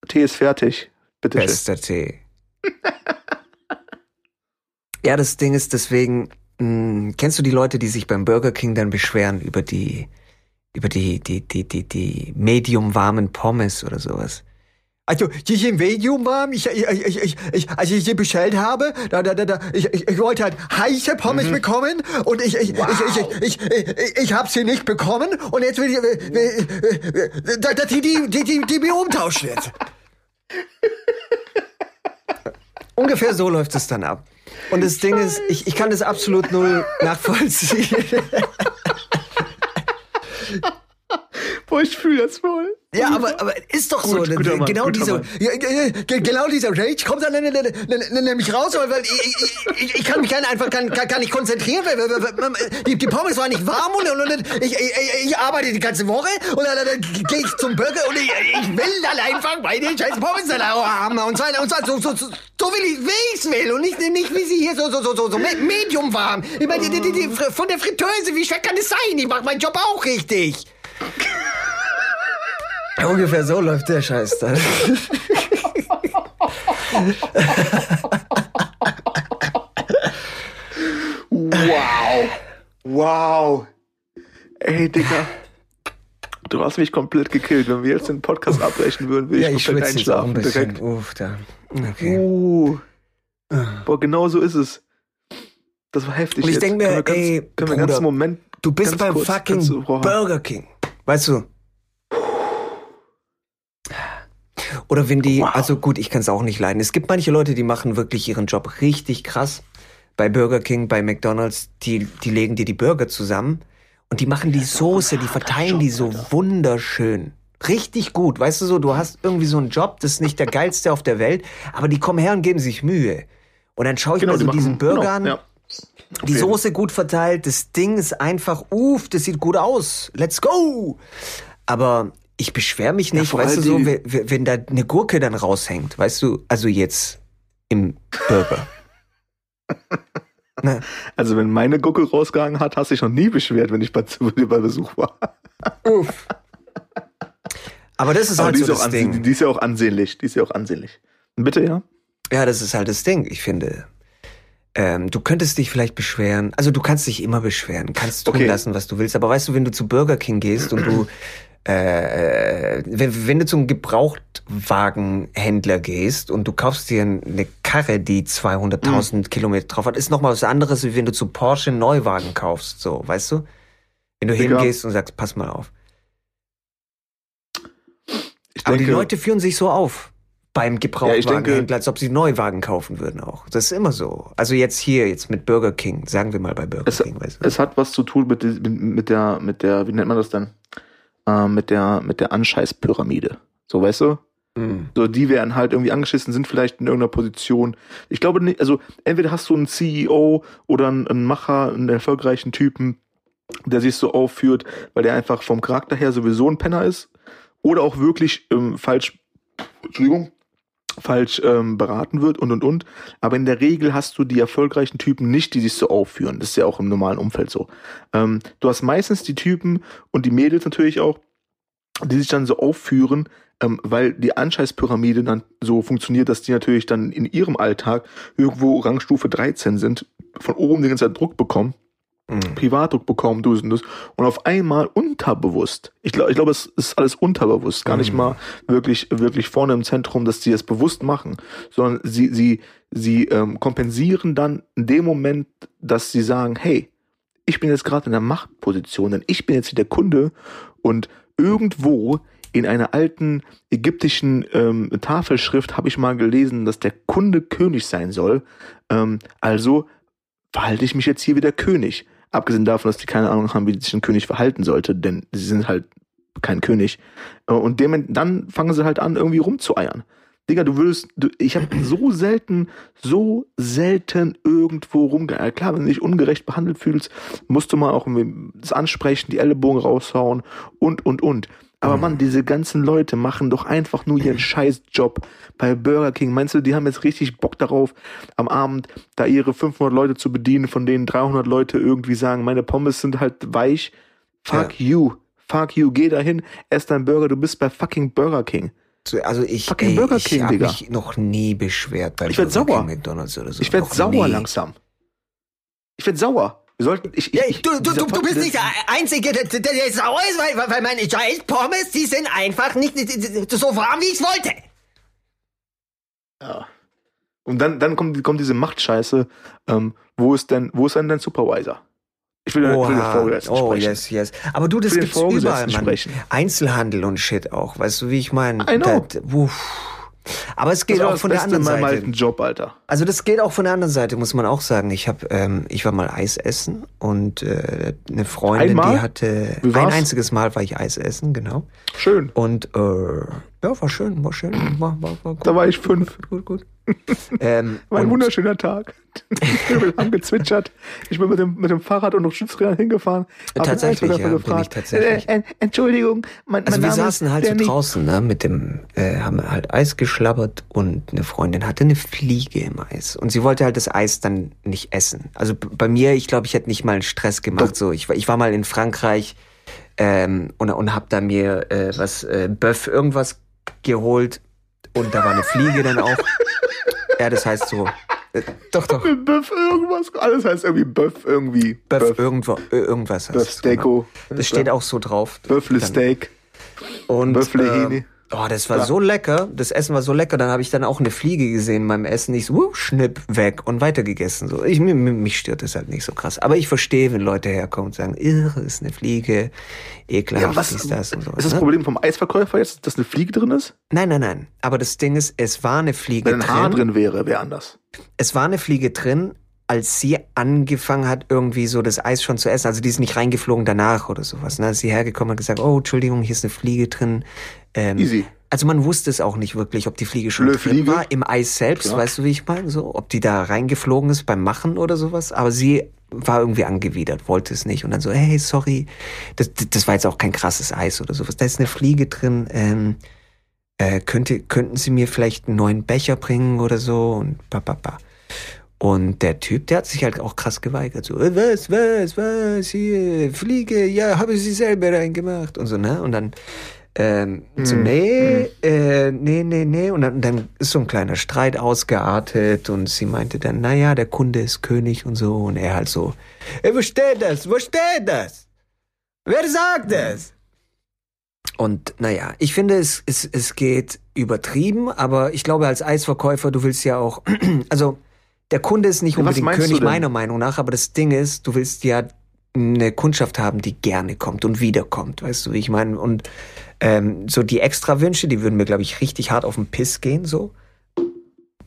Tee ist fertig. Bitte schön. Bester Tee. ja, das Ding ist deswegen, mh, kennst du die Leute, die sich beim Burger King dann beschweren über die, über die, die, die, die, die medium warmen Pommes oder sowas? Also, die sind medium warm. Ich, ich, ich, ich, ich, als ich sie bestellt habe, da, da, da, da, ich, ich, ich wollte halt heiße Pommes bekommen und ich, ich, ich, ich, ich, ich, ich, ich habe sie nicht bekommen und jetzt will ich, äh, äh, äh, dass die, die, die, die, die mir umtauscht wird. Ungefähr so läuft es dann ab. Und das Ding ist, ich, ich kann das absolut null nachvollziehen. Boah, ich fühle das voll. Ja, aber, aber ist doch so. Gut, guter Mann, genau dieser, ja, genau dieser Rage kommt dann ne- ne- ne- ne- nämlich raus, weil ich, ich, ich, ich kann mich einfach gar, gar gar nicht konzentrieren. Weil, weil, weil, die, die Pommes waren nicht warm und, und, und ich, ich, ich arbeite die ganze Woche und dann, dann gehe ich zum Burger und ich, ich will dann einfach meine scheiß Pommes dann auch haben. Und zwar, und zwar so, so, so, so will ich, wie ich's will und nicht, nicht wie sie hier so, so, so, so, so me- medium warm. Ich meine, die, die, die, von der Fritteuse, wie schwer kann das sein? Ich mache meinen Job auch richtig. Ungefähr so läuft der Scheiß dann. Wow. Wow. Ey, Digga. Du hast mich komplett gekillt. Wenn wir jetzt den Podcast abbrechen würden, würde Ja, ich komplett ein einschlafen. bisschen. Direkt. Uff, da. Okay. Uh. Boah, genau so ist es. Das war heftig. Und ich jetzt. denk mir, können wir ganz, ey, können wir Bruder, einen ganzen Moment. Du bist ganz beim kurz, fucking du-. Burger King. Weißt du? Oder wenn die, Wow. also gut, ich kann es auch nicht leiden. Es gibt manche Leute, die machen wirklich ihren Job richtig krass. Bei Burger King, bei McDonalds, die, die legen dir die Burger zusammen und die machen die Soße, die verteilen die so wunderschön. Richtig gut. Weißt du so, du hast irgendwie so einen Job, das ist nicht der geilste auf der Welt, aber die kommen her und geben sich Mühe. Und dann schaue ich mir Genau, die so machen- diesen Burger genau, an. ja. Die Soße gut verteilt, das Ding ist einfach, uff, das sieht gut aus. Let's go! Aber ich beschwere mich nicht, vor weißt du so, wenn, wenn da eine Gurke dann raushängt, weißt du, also jetzt im Burger. Na, Also, wenn meine Gucke rausgegangen hat, hast du dich noch nie beschwert, wenn ich bei, bei Besuch war. uff. Aber das ist Aber halt so ist, das Ding. die ist ja auch ansehnlich. Die ist ja auch ansehnlich. Bitte, ja? Ja, das ist halt das Ding, ich finde. Ähm, du könntest dich vielleicht beschweren, also du kannst dich immer beschweren, kannst tun Okay. lassen, was du willst, aber weißt du, wenn du zu Burger King gehst und du, äh, wenn, wenn du zum Gebrauchtwagenhändler gehst und du kaufst dir eine Karre, die 200.000 Mhm. Kilometer drauf hat, ist nochmal was anderes, wie wenn du zu Porsche einen Neuwagen kaufst, so, weißt du? Wenn du Digga. hingehst und sagst, pass mal auf. Ich Aber die denke, Leute führen sich so auf beim Ja, ich Gebrauchtwagenhändler, denke- als ob sie Neuwagen kaufen würden auch. Das ist immer so. Also jetzt hier, jetzt mit Burger King, sagen wir mal bei Burger Es, King, weißt du? es hat was zu tun mit, die- mit, mit der, mit der, wie nennt man das denn? Ähm, mit der, mit der Anscheißpyramide. So, weißt du? Mm. So, die werden halt irgendwie angeschissen, sind vielleicht in irgendeiner Position. Ich glaube nicht, also entweder hast du einen CEO oder einen, einen Macher, einen erfolgreichen Typen, der sich so aufführt, weil der einfach vom Charakter her sowieso ein Penner ist. Oder auch wirklich ähm, falsch, Entschuldigung, falsch ähm, beraten wird und und und. Aber in der Regel hast du die erfolgreichen Typen nicht, die sich so aufführen. Das ist ja auch im normalen Umfeld so. Ähm, du hast meistens die Typen und die Mädels natürlich auch, die sich dann so aufführen, ähm, weil die Anscheißpyramide dann so funktioniert, dass die natürlich dann in ihrem Alltag irgendwo Rangstufe 13 sind, von oben den ganzen Druck bekommen, Mm. Privatdruck bekommen, du und das, und auf einmal unterbewusst, ich glaube, ich glaube, es ist alles unterbewusst, gar nicht Mhm. mal wirklich, wirklich vorne im Zentrum, dass sie es bewusst machen, sondern sie, sie, sie ähm, kompensieren dann in dem Moment, dass sie sagen, hey, ich bin jetzt gerade in der Machtposition, denn ich bin jetzt hier der Kunde und irgendwo in einer alten ägyptischen ähm, Tafelschrift habe ich mal gelesen, dass der Kunde König sein soll. Ähm, also verhalte ich mich jetzt hier wie der König. Abgesehen davon, dass die keine Ahnung haben, wie sich ein König verhalten sollte, denn sie sind halt kein König. Äh, und dem, dann fangen sie halt an, irgendwie rumzueiern. Digga, du würdest, du, ich habe so selten, so selten irgendwo rumgeeiert. Klar, wenn du dich ungerecht behandelt fühlst, musst du mal auch das ansprechen, die Ellenbogen raushauen und, und, und. Aber mhm. Mann, diese ganzen Leute machen doch einfach nur ihren Scheißjob bei Burger King. Meinst du, die haben jetzt richtig Bock darauf, am Abend da ihre 500 Leute zu bedienen, von denen 300 Leute irgendwie sagen, meine Pommes sind halt weich? Fuck ja. you. Fuck you. Geh dahin, ess dein Burger. Du bist bei fucking Burger King. Also ich, fucking ey, Burger King, ich habe mich noch nie beschwert bei ich werd Burger sauer. King, McDonald's oder so. Ich werde sauer nie. langsam. Ich werde sauer. Wir sollten, ich, ich, ich, du, du, du, du bist nicht der Einzige, der, der, der sauer ist, weil, weil meine Giant Pommes, die sind einfach nicht so warm, wie ich wollte. Ja. Und dann, dann kommt, kommt diese Machtscheiße. Ähm, wo ist denn, wo ist denn dein Supervisor? Ich will, Oha. will den Vorgesetzten oh, sprechen. yes, yes. Aber du, das gibt's überall, Mann. Sprechen. Einzelhandel und Shit auch. Weißt du, wie ich meine? I know. Das, aber es geht auch von der anderen Seite. Alten Job, Alter. Also das geht auch von der anderen Seite, muss man auch sagen. Ich habe, ähm, ich war mal Eis essen und äh, eine Freundin, Einmal? die hatte ein einziges Mal war ich Eis essen, genau. Schön. Und äh, ja, war schön, war schön, war, war, war gut. Da war ich fünf. Gut, gut. gut. ähm, war ein wunderschöner Tag. Vögel haben gezwitschert. Ich bin mit dem, mit dem Fahrrad und noch Schiffsrädern hingefahren. Tatsächlich, ja, bin ich tatsächlich. Äh, äh, Entschuldigung, mein, mein also wir saßen halt so draußen, ne, mit dem, äh, haben halt Eis geschlabbert und eine Freundin hatte eine Fliege im Eis und sie wollte halt das Eis dann nicht essen. Also bei mir, ich glaube, ich hätte nicht mal einen Stress gemacht. So, ich, ich war mal in Frankreich ähm, und, und hab da mir äh, was äh, Böff irgendwas geholt und da war eine Fliege dann auch. Ja, das heißt so. Äh, doch, doch. Böff irgendwas. Alles heißt irgendwie Böff irgendwie. Böff, Böff. irgendwo, irgendwas heißt Böff Steako. Das steht auch so drauf. Böffle Steak. Und Böffle Hähne. Oh, das war ja. so lecker. Das Essen war so lecker. Dann habe ich dann auch eine Fliege gesehen beim Essen. Ich so, wuh, schnipp, weg und weiter gegessen. So, ich, mich, mich stört das halt nicht so krass. Aber ich verstehe, wenn Leute herkommen und sagen, irre, ist eine Fliege, ekelhaft, ja, was, ist das und so. Ist das ne? Problem vom Eisverkäufer jetzt, dass eine Fliege drin ist? Nein, nein, nein. Aber das Ding ist, es war eine Fliege wenn drin. Wenn ein Haar drin wäre, wäre anders. Es war eine Fliege drin, als sie angefangen hat, irgendwie so das Eis schon zu essen. Also die ist nicht reingeflogen danach oder sowas. Ne? Ist sie hergekommen und gesagt, oh, Entschuldigung, hier ist eine Fliege drin. Ähm, Easy. Also man wusste es auch nicht wirklich, ob die Fliege schon Blöde drin Fliege. war im Eis selbst, Klar. weißt du, wie ich meine? So, ob die da reingeflogen ist beim Machen oder sowas. Aber sie war irgendwie angewidert, wollte es nicht. Und dann so, hey, sorry, das, das war jetzt auch kein krasses Eis oder sowas. Da ist eine Fliege drin. Ähm, äh, könnte, könnten Sie mir vielleicht einen neuen Becher bringen oder so? Und ba, ba, ba. Und der Typ, der hat sich halt auch krass geweigert. So, äh, was, was, was, hier, Fliege, ja, habe sie selber reingemacht und so, ne? Und dann ähm, so, Hm, nee, äh, nee, nee, nee. Und dann, dann ist so ein kleiner Streit ausgeartet und sie meinte dann, naja, der Kunde ist König und so. Und er halt so, ey, wo steht das? Wo steht das? Wer sagt das? Und naja, ich finde, es, es, es geht übertrieben, aber ich glaube, als Eisverkäufer, du willst ja auch, also der Kunde ist nicht unbedingt du König meiner Meinung nach, aber das Ding ist, du willst ja eine Kundschaft haben, die gerne kommt und wiederkommt, weißt du, wie ich meine? Und ähm, so die Extrawünsche, die würden mir, glaube ich, richtig hart auf den Piss gehen, so.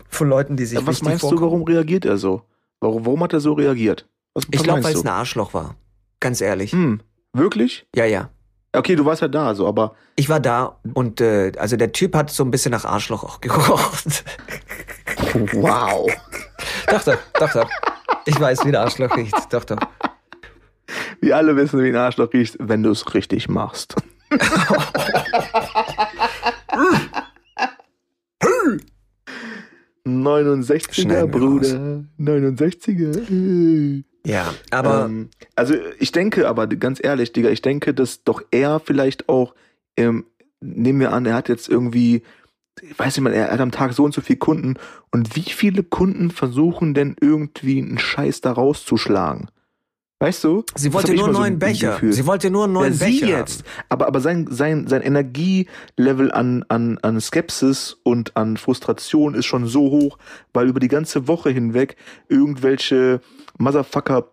Von Leuten, die sich Ja, was meinst du, vorkommen. warum reagiert er so? Warum, warum hat er so reagiert? Was, Ich glaube, weil es du? ein Arschloch war. Ganz ehrlich. Hm, wirklich? Ja, ja. Okay, du warst ja da, so, aber Ich war da und äh, also der Typ hat so ein bisschen nach Arschloch auch gerochen. Wow. doch, doch, doch, doch. Ich weiß, wie der Arschloch riecht. Doch, doch. Wir alle wissen, wie ein Arschloch riecht, wenn du es richtig machst. 69er, Schneiden wir Bruder. 69er. Ja, aber ähm, also ich denke aber, ganz ehrlich, Digga, ich denke, dass doch er vielleicht auch, ähm, nehmen wir an, er hat jetzt irgendwie, ich weiß nicht mal, er hat am Tag so und so viele Kunden und wie viele Kunden versuchen denn irgendwie einen Scheiß da rauszuschlagen? Weißt du? sie wollte nur einen so neuen ein Becher. Gefühl. Sie wollte nur einen neuen ja, Becher. sie jetzt. Aber, aber sein, sein, sein Energielevel an, an, an Skepsis und an Frustration ist schon so hoch, weil über die ganze Woche hinweg irgendwelche Motherfucker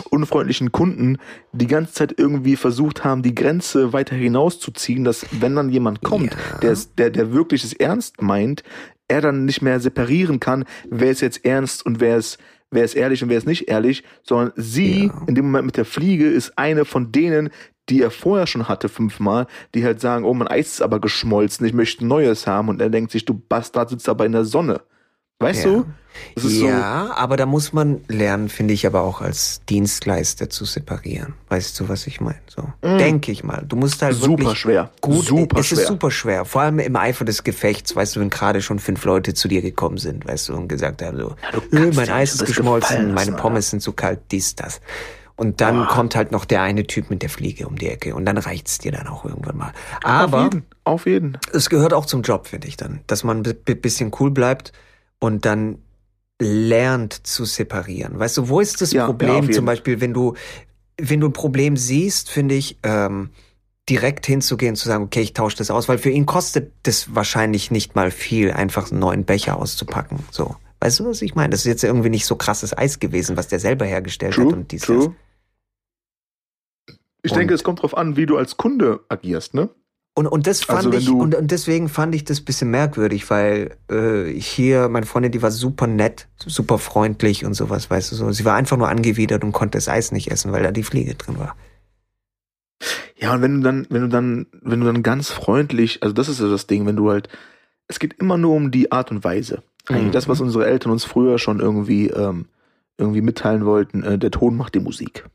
unfreundlichen Kunden die ganze Zeit irgendwie versucht haben, die Grenze weiter hinauszuziehen, dass wenn dann jemand kommt, Ja. der, der, der wirklich es ernst meint, er dann nicht mehr separieren kann, wer ist jetzt ernst und wer ist, wer ist ehrlich und wer ist nicht ehrlich, sondern sie Ja. in dem Moment mit der Fliege ist eine von denen, die er vorher schon hatte fünfmal, die halt sagen, oh, mein Eis ist aber geschmolzen, ich möchte neues haben und er denkt sich, du Bastard sitzt aber in der Sonne. Weißt Ja. du? Ja, aber da muss man lernen, finde ich, aber auch als Dienstleister zu separieren. Weißt du, was ich meine? So, denke ich mal. Du musst halt so super wirklich schwer. gut. super es schwer. ist super schwer. Vor allem im Eifer des Gefechts, weißt du, wenn gerade schon fünf Leute zu dir gekommen sind, weißt du, und gesagt haben so, "Äh, kannst mein Eis ist geschmolzen, meine lassen, Pommes sind zu kalt, dies, das. Und dann kommt halt noch der eine Typ mit der Fliege um die Ecke und dann reicht's dir dann auch irgendwann mal. auf Aber jeden, auf jeden. es gehört auch zum Job, finde ich dann, dass man ein bisschen cool bleibt und dann lernt zu separieren. Weißt du, wo ist das Ja, ja, Problem? jeden. Zum Beispiel, wenn du, wenn du ein Problem siehst, finde ich, ähm, direkt hinzugehen, zu sagen, okay, ich tausche das aus, weil für ihn kostet das wahrscheinlich nicht mal viel, einfach einen neuen Becher auszupacken. So. Weißt du, was ich meine? Das ist jetzt irgendwie nicht so krasses Eis gewesen, was der selber hergestellt True, hat und dies, true. Ich Und- denke, es kommt drauf an, wie du als Kunde agierst, ne? Und, und das fand Also ich, und, und deswegen fand ich das bisschen merkwürdig, weil äh, hier, meine Freundin, die war super nett, super freundlich und sowas, weißt du so. Sie war einfach nur angewidert und konnte das Eis nicht essen, weil da die Fliege drin war. Ja, und wenn du dann, wenn du dann, wenn du dann ganz freundlich, also das ist ja das Ding, wenn du halt, es geht immer nur um die Art und Weise. Eigentlich Mhm. das, was unsere Eltern uns früher schon irgendwie, ähm, irgendwie mitteilen wollten, äh, der Ton macht die Musik.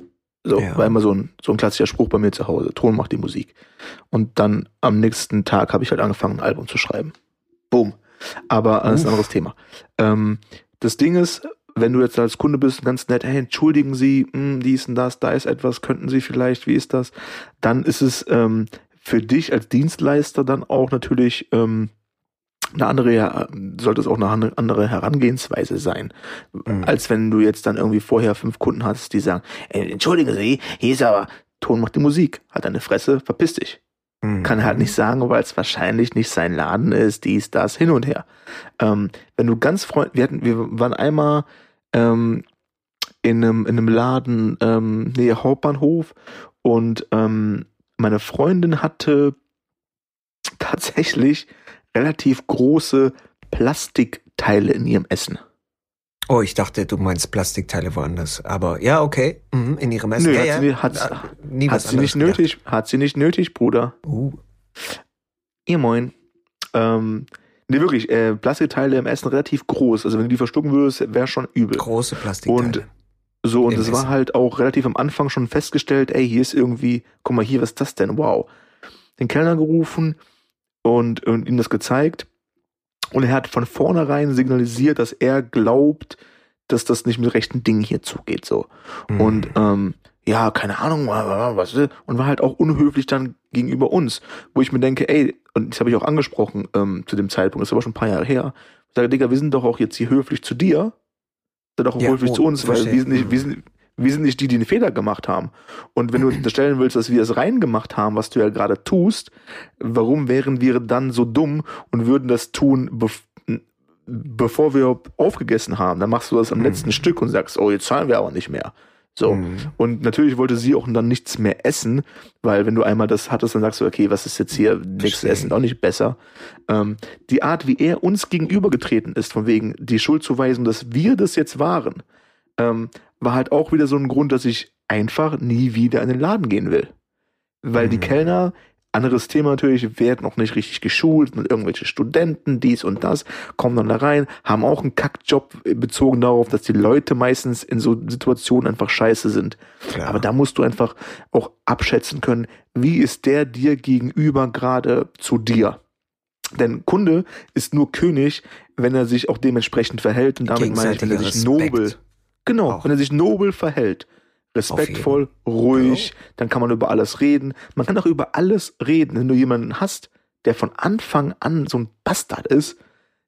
So, Ja. war immer so ein, so ein klassischer Spruch bei mir zu Hause. Ton macht die Musik. Und dann am nächsten Tag habe ich halt angefangen, ein Album zu schreiben. Boom. Aber das ist ein anderes Thema. Ähm, das Ding ist, wenn du jetzt als Kunde bist, ganz nett, hey, entschuldigen Sie, mh, dies und das, da ist etwas, könnten Sie vielleicht, wie ist das? Dann ist es ähm, für dich als Dienstleister dann auch natürlich ähm, eine andere, ja, sollte es auch eine andere Herangehensweise sein, Mhm. als wenn du jetzt dann irgendwie vorher fünf Kunden hattest, die sagen, äh, entschuldigen Sie, hier ist aber Ton macht die Musik, hat eine Fresse, verpiss dich. Mhm. Kann halt nicht sagen, weil es wahrscheinlich nicht sein Laden ist, dies, das, hin und her. Ähm, wenn du ganz freundlich, wir hatten, wir waren einmal ähm, in einem, in einem Laden ähm, nähe Hauptbahnhof und ähm, meine Freundin hatte tatsächlich relativ große Plastikteile in ihrem Essen. Oh, ich dachte, du meinst Plastikteile woanders. Aber ja, okay. Mhm, in ihrem Essen. Nö, ja, hat ja. sie nicht- hat's- Äh, nie Hat sie nicht anderes nötig, hat sie nicht nötig, Bruder. gedacht. Uh. Ihr moin. Ähm, nee, wirklich, äh, Plastikteile im Essen relativ groß. Also wenn du die verschlucken würdest, wäre schon übel. Große Plastikteile. Und So, und Im es war halt auch relativ am Anfang schon festgestellt, ey, hier ist irgendwie, guck mal hier, was ist das denn? Wow. Den Kellner gerufen und, und ihm das gezeigt. Und er hat von vornherein signalisiert, dass er glaubt, dass das nicht mit rechten Dingen hier zugeht, so. Mhm. Und ähm, ja, keine Ahnung, was ist und war halt auch unhöflich dann gegenüber uns, wo ich mir denke, ey, und das habe ich auch angesprochen ähm, zu dem Zeitpunkt, das ist aber schon ein paar Jahre her. Ich sage, Digga, wir sind doch auch jetzt hier höflich zu dir, sei doch auch Ja, höflich oh, zu uns, weil wir sind, nicht, wir, sind, wir sind nicht die, die den Fehler gemacht haben. Und wenn du unterstellen willst, dass wir es reingemacht haben, was du ja gerade tust, warum wären wir dann so dumm und würden das tun, bef bevor wir aufgegessen haben? Dann machst du das am Mhm. letzten Stück und sagst, oh, jetzt zahlen wir aber nicht mehr. So. Mhm. Und natürlich wollte sie auch dann nichts mehr essen, weil wenn du einmal das hattest, dann sagst du, okay, was ist jetzt hier, nichts essen, auch nicht besser. Ähm, die Art, wie er uns gegenübergetreten ist, von wegen die Schuld zu weisen, dass wir das jetzt waren, ähm, war halt auch wieder so ein Grund, dass ich einfach nie wieder in den Laden gehen will. Weil die Mhm. Kellner, anderes Thema natürlich, werden noch nicht richtig geschult und irgendwelche Studenten, dies und das, kommen dann da rein, haben auch einen Kackjob bezogen darauf, dass die Leute meistens in so Situationen einfach scheiße sind. Klar. Aber da musst du einfach auch abschätzen können, wie ist der dir gegenüber gerade zu dir. Denn Kunde ist nur König, wenn er sich auch dementsprechend verhält und damit meine ich, wenn er sich nobel. Genau, Auch. wenn er sich nobel verhält, respektvoll, ruhig, dann kann man über alles reden. Man kann auch über alles reden, wenn du jemanden hast, der von Anfang an so ein Bastard ist,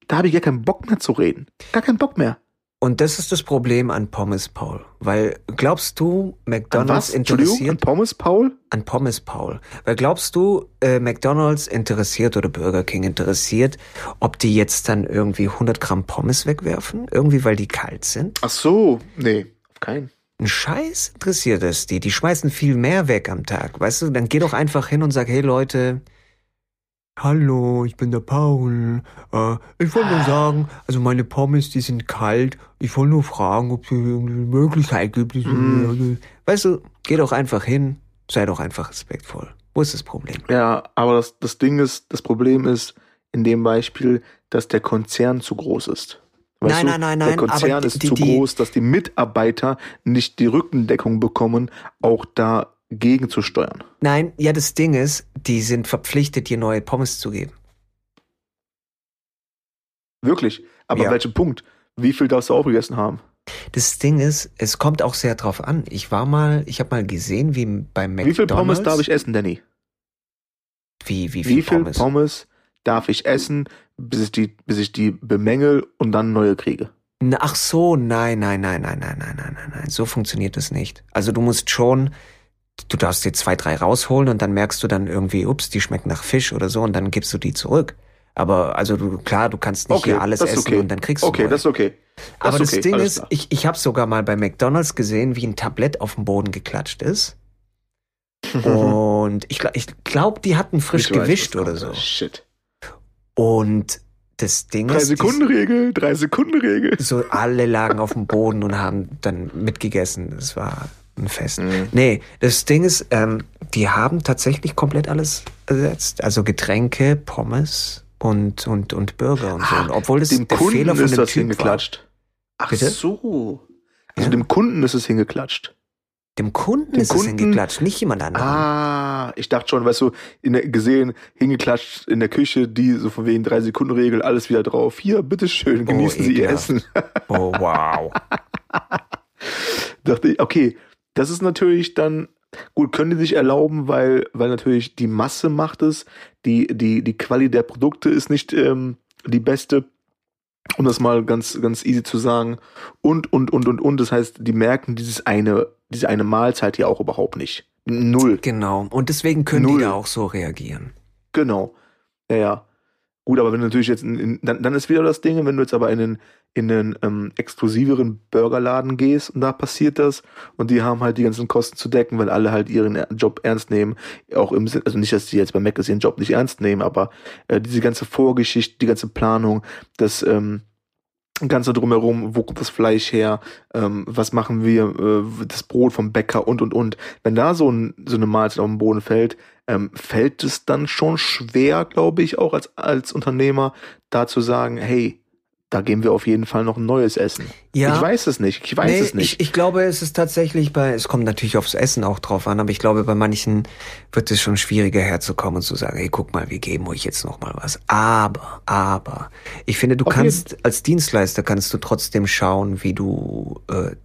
da habe ich gar keinen Bock mehr zu reden. Gar keinen Bock mehr. Und das ist das Problem an Pommes Paul. Weil glaubst du, An McDonalds an interessiert Pommes, Paul? an Pommes Paul? Weil glaubst du, äh, McDonalds interessiert oder Burger King interessiert, ob die jetzt dann irgendwie 100 Gramm Pommes wegwerfen? Irgendwie, weil die kalt sind? Ach so, nee, auf keinen. Ein Scheiß interessiert es die. Die schmeißen viel mehr weg am Tag. Weißt du, dann geh doch einfach hin und sag, hey Leute, Hallo, ich bin der Paul. Äh, ich wollte nur sagen, also meine Pommes, die sind kalt. Ich wollte nur fragen, ob es eine Möglichkeit gibt. Mm. Weißt du, geh doch einfach hin, sei doch einfach respektvoll. Wo ist das Problem? Ja, aber das, das Ding ist, das Problem ist in dem Beispiel, dass der Konzern zu groß ist. Weißt nein, du, nein, nein, nein. Der Konzern ist die, zu die, groß, dass die Mitarbeiter nicht die Rückendeckung bekommen, auch da gegenzusteuern. Nein, ja, das Ding ist, die sind verpflichtet, dir neue Pommes zu geben. Wirklich? Aber ja. welchen Punkt? Wie viel darfst du aufgegessen haben? Das Ding ist, es kommt auch sehr drauf an. Ich war mal, ich habe mal gesehen, wie beim McDonald's. Wie viel Pommes darf ich essen, Danny? Wie, wie viel, wie viel Pommes? Pommes darf ich essen, bis ich die, bis ich die bemängel und dann neue kriege? Ach so, nein, nein, nein, nein, nein, nein, nein, nein, nein. So funktioniert das nicht. Also du musst schon, du darfst dir zwei, drei rausholen und dann merkst du dann irgendwie, ups, die schmecken nach Fisch oder so und dann gibst du die zurück. Aber also du, klar, du kannst nicht okay, hier alles essen okay. und dann kriegst du Okay, neu. das ist okay. Das Aber ist das okay. Ding Alles ist, klar. ich, ich habe sogar mal bei McDonalds gesehen, wie ein Tablett auf dem Boden geklatscht ist. und ich, ich glaube, die hatten frisch Ich weiß, gewischt was oder so. Shit. Und das Ding Drei ist, die- Sekunden Regel, drei Sekunden Regel. so alle lagen auf dem Boden und haben dann mitgegessen. Das war Fest. Mhm. Nee, das Ding ist, ähm, die haben tatsächlich komplett alles ersetzt. Also Getränke, Pommes und, und, und Burger und so. Und obwohl das Ah, Dem der Kunden Fehler von ist dem das Typ war. hingeklatscht. Ach Bitte? so. Also Ja. dem Kunden ist es hingeklatscht. Dem Kunden Dem ist es Kunden- hingeklatscht, nicht jemand anderem. Ah, ich dachte schon, weißt du, in der, gesehen, hingeklatscht in der Küche, die so von wegen drei Sekunden Regel, alles wieder drauf. Hier, bitteschön, genießen Sie Ihr. Essen. Oh, wow. dachte ich, okay, das ist natürlich dann, gut, können die sich erlauben, weil, weil natürlich die Masse macht es, die, die, die Qualität der Produkte ist nicht ähm, die beste, um das mal ganz, ganz easy zu sagen. Und, und, und, und, und, das heißt, die merken dieses eine, diese eine Mahlzeit ja auch überhaupt nicht. Null. Genau. Und deswegen können Null. die da auch so reagieren. Genau. Ja, ja. Gut, aber wenn du natürlich jetzt, in, in, dann, dann ist wieder das Ding, wenn du jetzt aber in den, in den ähm, exklusiveren Burgerladen gehst und da passiert das und die haben halt die ganzen Kosten zu decken, weil alle halt ihren Job ernst nehmen, auch im Sinn, also nicht, dass die jetzt bei Mac ihren Job nicht ernst nehmen, aber äh, diese ganze Vorgeschichte, die ganze Planung, das ähm, Ganze drumherum, wo kommt das Fleisch her, ähm, was machen wir, äh, das Brot vom Bäcker und und und. Wenn da so, ein, so eine Mahlzeit auf den Boden fällt, ähm, fällt es dann schon schwer, glaube ich, auch als, als Unternehmer, da zu sagen, hey, da geben wir auf jeden Fall noch ein neues Essen. Ja. Ich weiß es nicht, ich weiß nee, es nicht. Ich, ich glaube, es ist tatsächlich bei, es kommt natürlich aufs Essen auch drauf an, aber ich glaube, bei manchen wird es schon schwieriger herzukommen und zu sagen, hey, guck mal, wir geben euch jetzt noch mal was. Aber, aber, ich finde, du Auf kannst, als Dienstleister kannst du trotzdem schauen, wie du äh,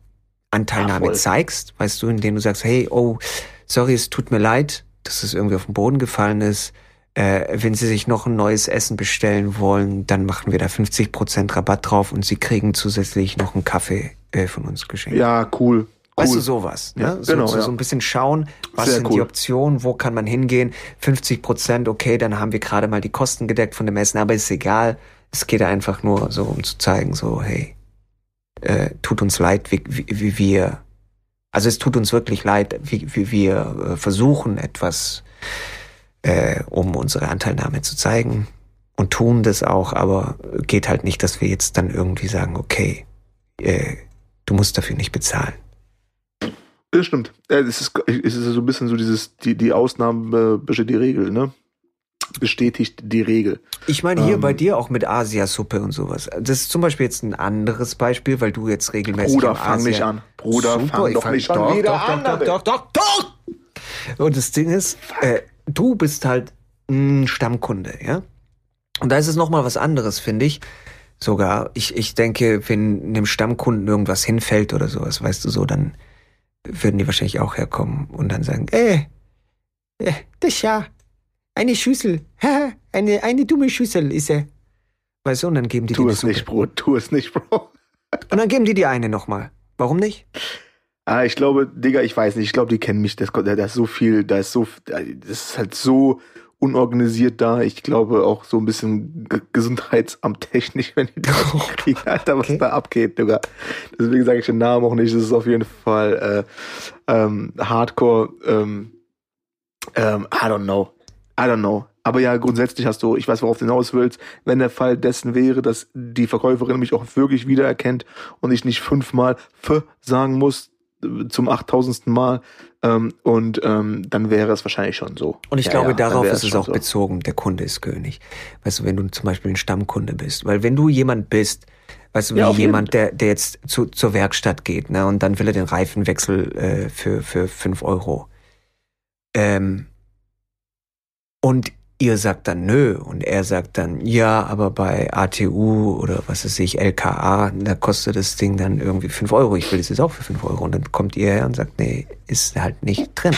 Anteilnahme Ja, zeigst, weißt du, indem du sagst, hey, oh, sorry, es tut mir leid, dass es irgendwie auf den Boden gefallen ist. Äh, wenn Sie sich noch ein neues Essen bestellen wollen, dann machen wir da 50% Rabatt drauf und Sie kriegen zusätzlich noch einen Kaffee äh, von uns geschenkt. ja, cool. cool. Weißt du, sowas. Ne? Ja, so, genau, so, ja. so ein bisschen schauen, was Sehr sind cool. die Optionen, wo kann man hingehen. 50 Prozent, okay, dann haben wir gerade mal die Kosten gedeckt von dem Essen, aber ist egal. Es geht einfach nur so, um zu zeigen, so, hey, äh, tut uns leid, wie, wie, wie wir, also es tut uns wirklich leid, wie, wie wir äh, versuchen, etwas, äh, um unsere Anteilnahme zu zeigen und tun das auch, aber geht halt nicht, dass wir jetzt dann irgendwie sagen, okay, äh, du musst dafür nicht bezahlen. Das stimmt. Es ist, es ist so ein bisschen so dieses, die, die Ausnahme äh, bestätigt die Regel, ne? Bestätigt die Regel. Ich meine hier Ähm. bei dir auch mit Asiasuppe und sowas. Das ist zum Beispiel jetzt ein anderes Beispiel, weil du jetzt regelmäßig Bruder, fang Asia nicht an. Bruder, Super, fang doch nicht doch, doch, an. Doch, damit. doch, doch, doch, doch. Und das Ding ist, äh, du bist halt ein Stammkunde, ja? Und da ist es nochmal was anderes, finde ich. Sogar, ich, ich denke, wenn einem Stammkunden irgendwas hinfällt oder sowas, weißt du so, dann würden die wahrscheinlich auch herkommen und dann sagen, äh, äh das ja eine Schüssel, eine, eine dumme Schüssel ist er. Weißt du, und dann geben die Tu dir es eine nicht. Bro. Tu es nicht, Bro. Und dann geben die dir eine nochmal. Warum nicht? Ah, ich glaube, Digga, ich weiß nicht. Ich glaube, die kennen mich. Das, da, da ist so viel, da ist so, das ist halt so unorganisiert da. Ich glaube auch so ein bisschen G Gesundheitsamttechnisch, wenn die da kriegen, Alter, was Okay. da abgeht, Digga. Deswegen sage ich den Namen auch nicht. Das ist auf jeden Fall äh, ähm, Hardcore. Ähm, ähm, I don't know. I don't know. Aber ja, grundsätzlich hast du, ich weiß, worauf du hinaus willst, wenn der Fall dessen wäre, dass die Verkäuferin mich auch wirklich wiedererkennt und ich nicht fünfmal F sagen muss zum achttausendsten Mal ähm, und ähm, dann wäre es wahrscheinlich schon so. Und ich Ja, glaube, ja, darauf ist es auch so. bezogen, der Kunde ist König. Weißt du, wenn du zum Beispiel ein Stammkunde bist. Weil wenn du jemand bist, weißt du, wie Ja, jemand, der, der jetzt zu, zur Werkstatt geht, ne, und dann will er den Reifenwechsel äh, für, für fünf Euro. Ähm, und ihr sagt dann nö und er sagt dann ja, aber bei ATU oder was weiß ich, LKA, da kostet das Ding dann irgendwie fünf Euro. Ich will das jetzt auch für fünf Euro. Und dann kommt ihr her und sagt, nee, ist halt nicht drin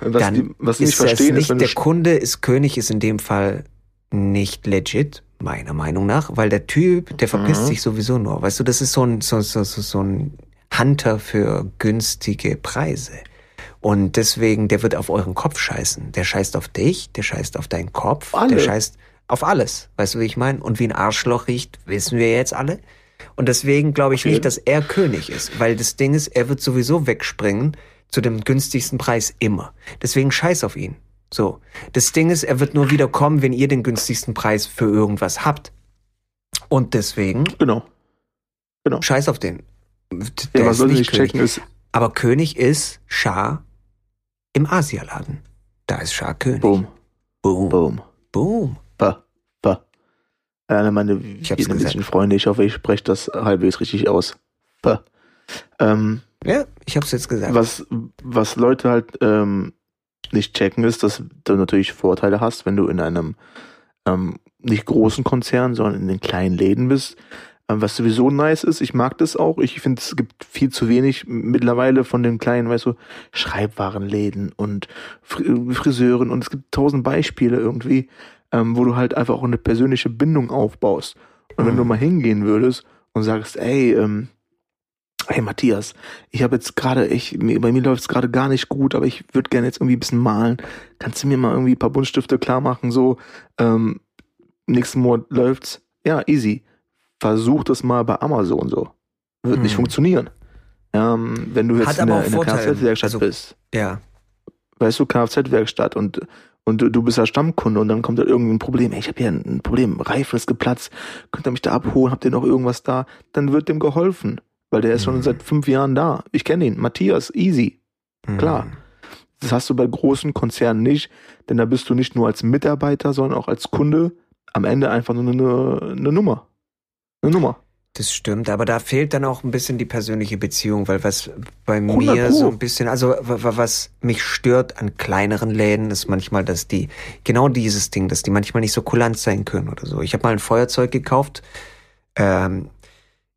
Was dann die, was ist das ist, nicht, du der Kunde ist König, ist in dem Fall nicht legit, meiner Meinung nach, weil der Typ, der verpisst Mhm. sich sowieso nur. Weißt du, das ist so ein, so, so, so, so ein Hunter für günstige Preise. Und deswegen, der wird auf euren Kopf scheißen. Der scheißt auf dich, der scheißt auf deinen Kopf, Alle. der scheißt auf alles. Weißt du, wie ich meine? Und wie ein Arschloch riecht, wissen wir jetzt alle. Und deswegen glaube ich jeden. nicht, dass er König ist, weil das Ding ist, er wird sowieso wegspringen zu dem günstigsten Preis immer. Deswegen scheiß auf ihn. So. Das Ding ist, er wird nur wieder kommen, wenn ihr den günstigsten Preis für irgendwas habt. Und deswegen genau. scheiß auf den. Ja, Der was ist nicht König. checken ist, Aber König ist Schar im Asialaden. Da ist Schar König. boom, Boom. boom, Boom. ba, ba. Einer meiner Ich hab's vietnamesischen. Freunde, ich hoffe, ich spreche das halbwegs richtig aus. Ba. Ähm, Ja, ich hab's jetzt gesagt. was, was Leute halt ähm, nicht checken, ist, dass du natürlich Vorteile hast, wenn du in einem ähm, nicht großen Konzern, sondern in den kleinen Läden bist. Ähm, was sowieso nice ist, ich mag das auch. Ich finde, es gibt viel zu wenig mittlerweile von den kleinen, weißt du, Schreibwarenläden und Fri- Friseuren und es gibt tausend Beispiele irgendwie, ähm, wo du halt einfach auch eine persönliche Bindung aufbaust. Und wenn Mhm. du mal hingehen würdest und sagst, ey, ähm, hey Matthias, ich habe jetzt gerade, ich, bei mir läuft es gerade gar nicht gut, aber ich würde gerne jetzt irgendwie ein bisschen malen. Kannst du mir mal irgendwie ein paar Buntstifte klar machen, so, ähm, nächsten Monat läuft's? Ja, easy. Versuch das mal bei Amazon so. Wird nicht Hm. funktionieren. Ähm, wenn du jetzt in der, in der. Kfz-Werkstatt Also- bist, ja. weißt du, Kfz-Werkstatt und und du, du bist ja Stammkunde und dann kommt da irgendein Problem. Ey, ich habe hier ein Problem, Reifen ist geplatzt, könnt ihr mich da abholen, habt ihr noch irgendwas da? Dann wird dem geholfen, weil der ist schon Mhm. seit fünf Jahren da. Ich kenne ihn, Matthias, easy. Klar. Mhm. Das hast du bei großen Konzernen nicht, denn da bist du nicht nur als Mitarbeiter, sondern auch als Kunde am Ende einfach nur eine, eine Nummer. Eine Nummer. Das stimmt, aber da fehlt dann auch ein bisschen die persönliche Beziehung, weil was bei 100 mir so ein bisschen, also wa- wa- was mich stört an kleineren Läden, ist manchmal, dass die, genau dieses Ding, dass die manchmal nicht so kulant sein können oder so. Ich habe mal ein Feuerzeug gekauft, ähm,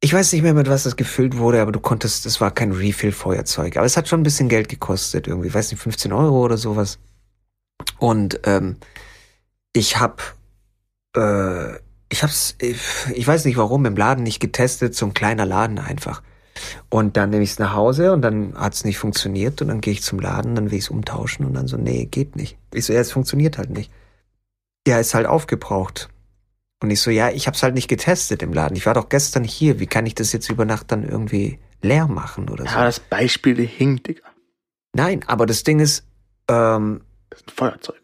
ich weiß nicht mehr, mit was das gefüllt wurde, aber du konntest, es war kein Refill-Feuerzeug, aber es hat schon ein bisschen Geld gekostet irgendwie, weiß nicht, 15 Euro oder sowas. Und ähm, ich hab äh, ich hab's, ich, ich weiß nicht warum, im Laden nicht getestet, so ein kleiner Laden einfach. Und dann nehme ich es nach Hause und dann hat's nicht funktioniert und dann gehe ich zum Laden, dann will ich's umtauschen und dann so, nee, geht nicht. Ich so, ja, es funktioniert halt nicht. Ja, ist halt aufgebraucht. Und ich so, ja, ich hab's halt nicht getestet im Laden. Ich war doch gestern hier, wie kann ich das jetzt über Nacht dann irgendwie leer machen oder so? Ja, das Beispiel hinkt, Digga. Nein, aber das Ding ist, ähm, Das ist ein Feuerzeug.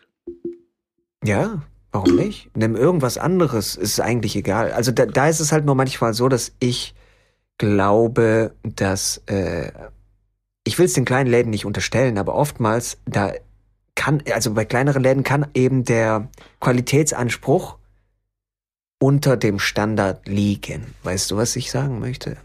Ja, warum nicht? Nimm irgendwas anderes, ist eigentlich egal. Also da, da ist es halt nur manchmal so, dass ich glaube, dass äh, ich will es den kleinen Läden nicht unterstellen, aber oftmals da kann, also bei kleineren Läden kann eben der Qualitätsanspruch unter dem Standard liegen. Weißt du, was ich sagen möchte?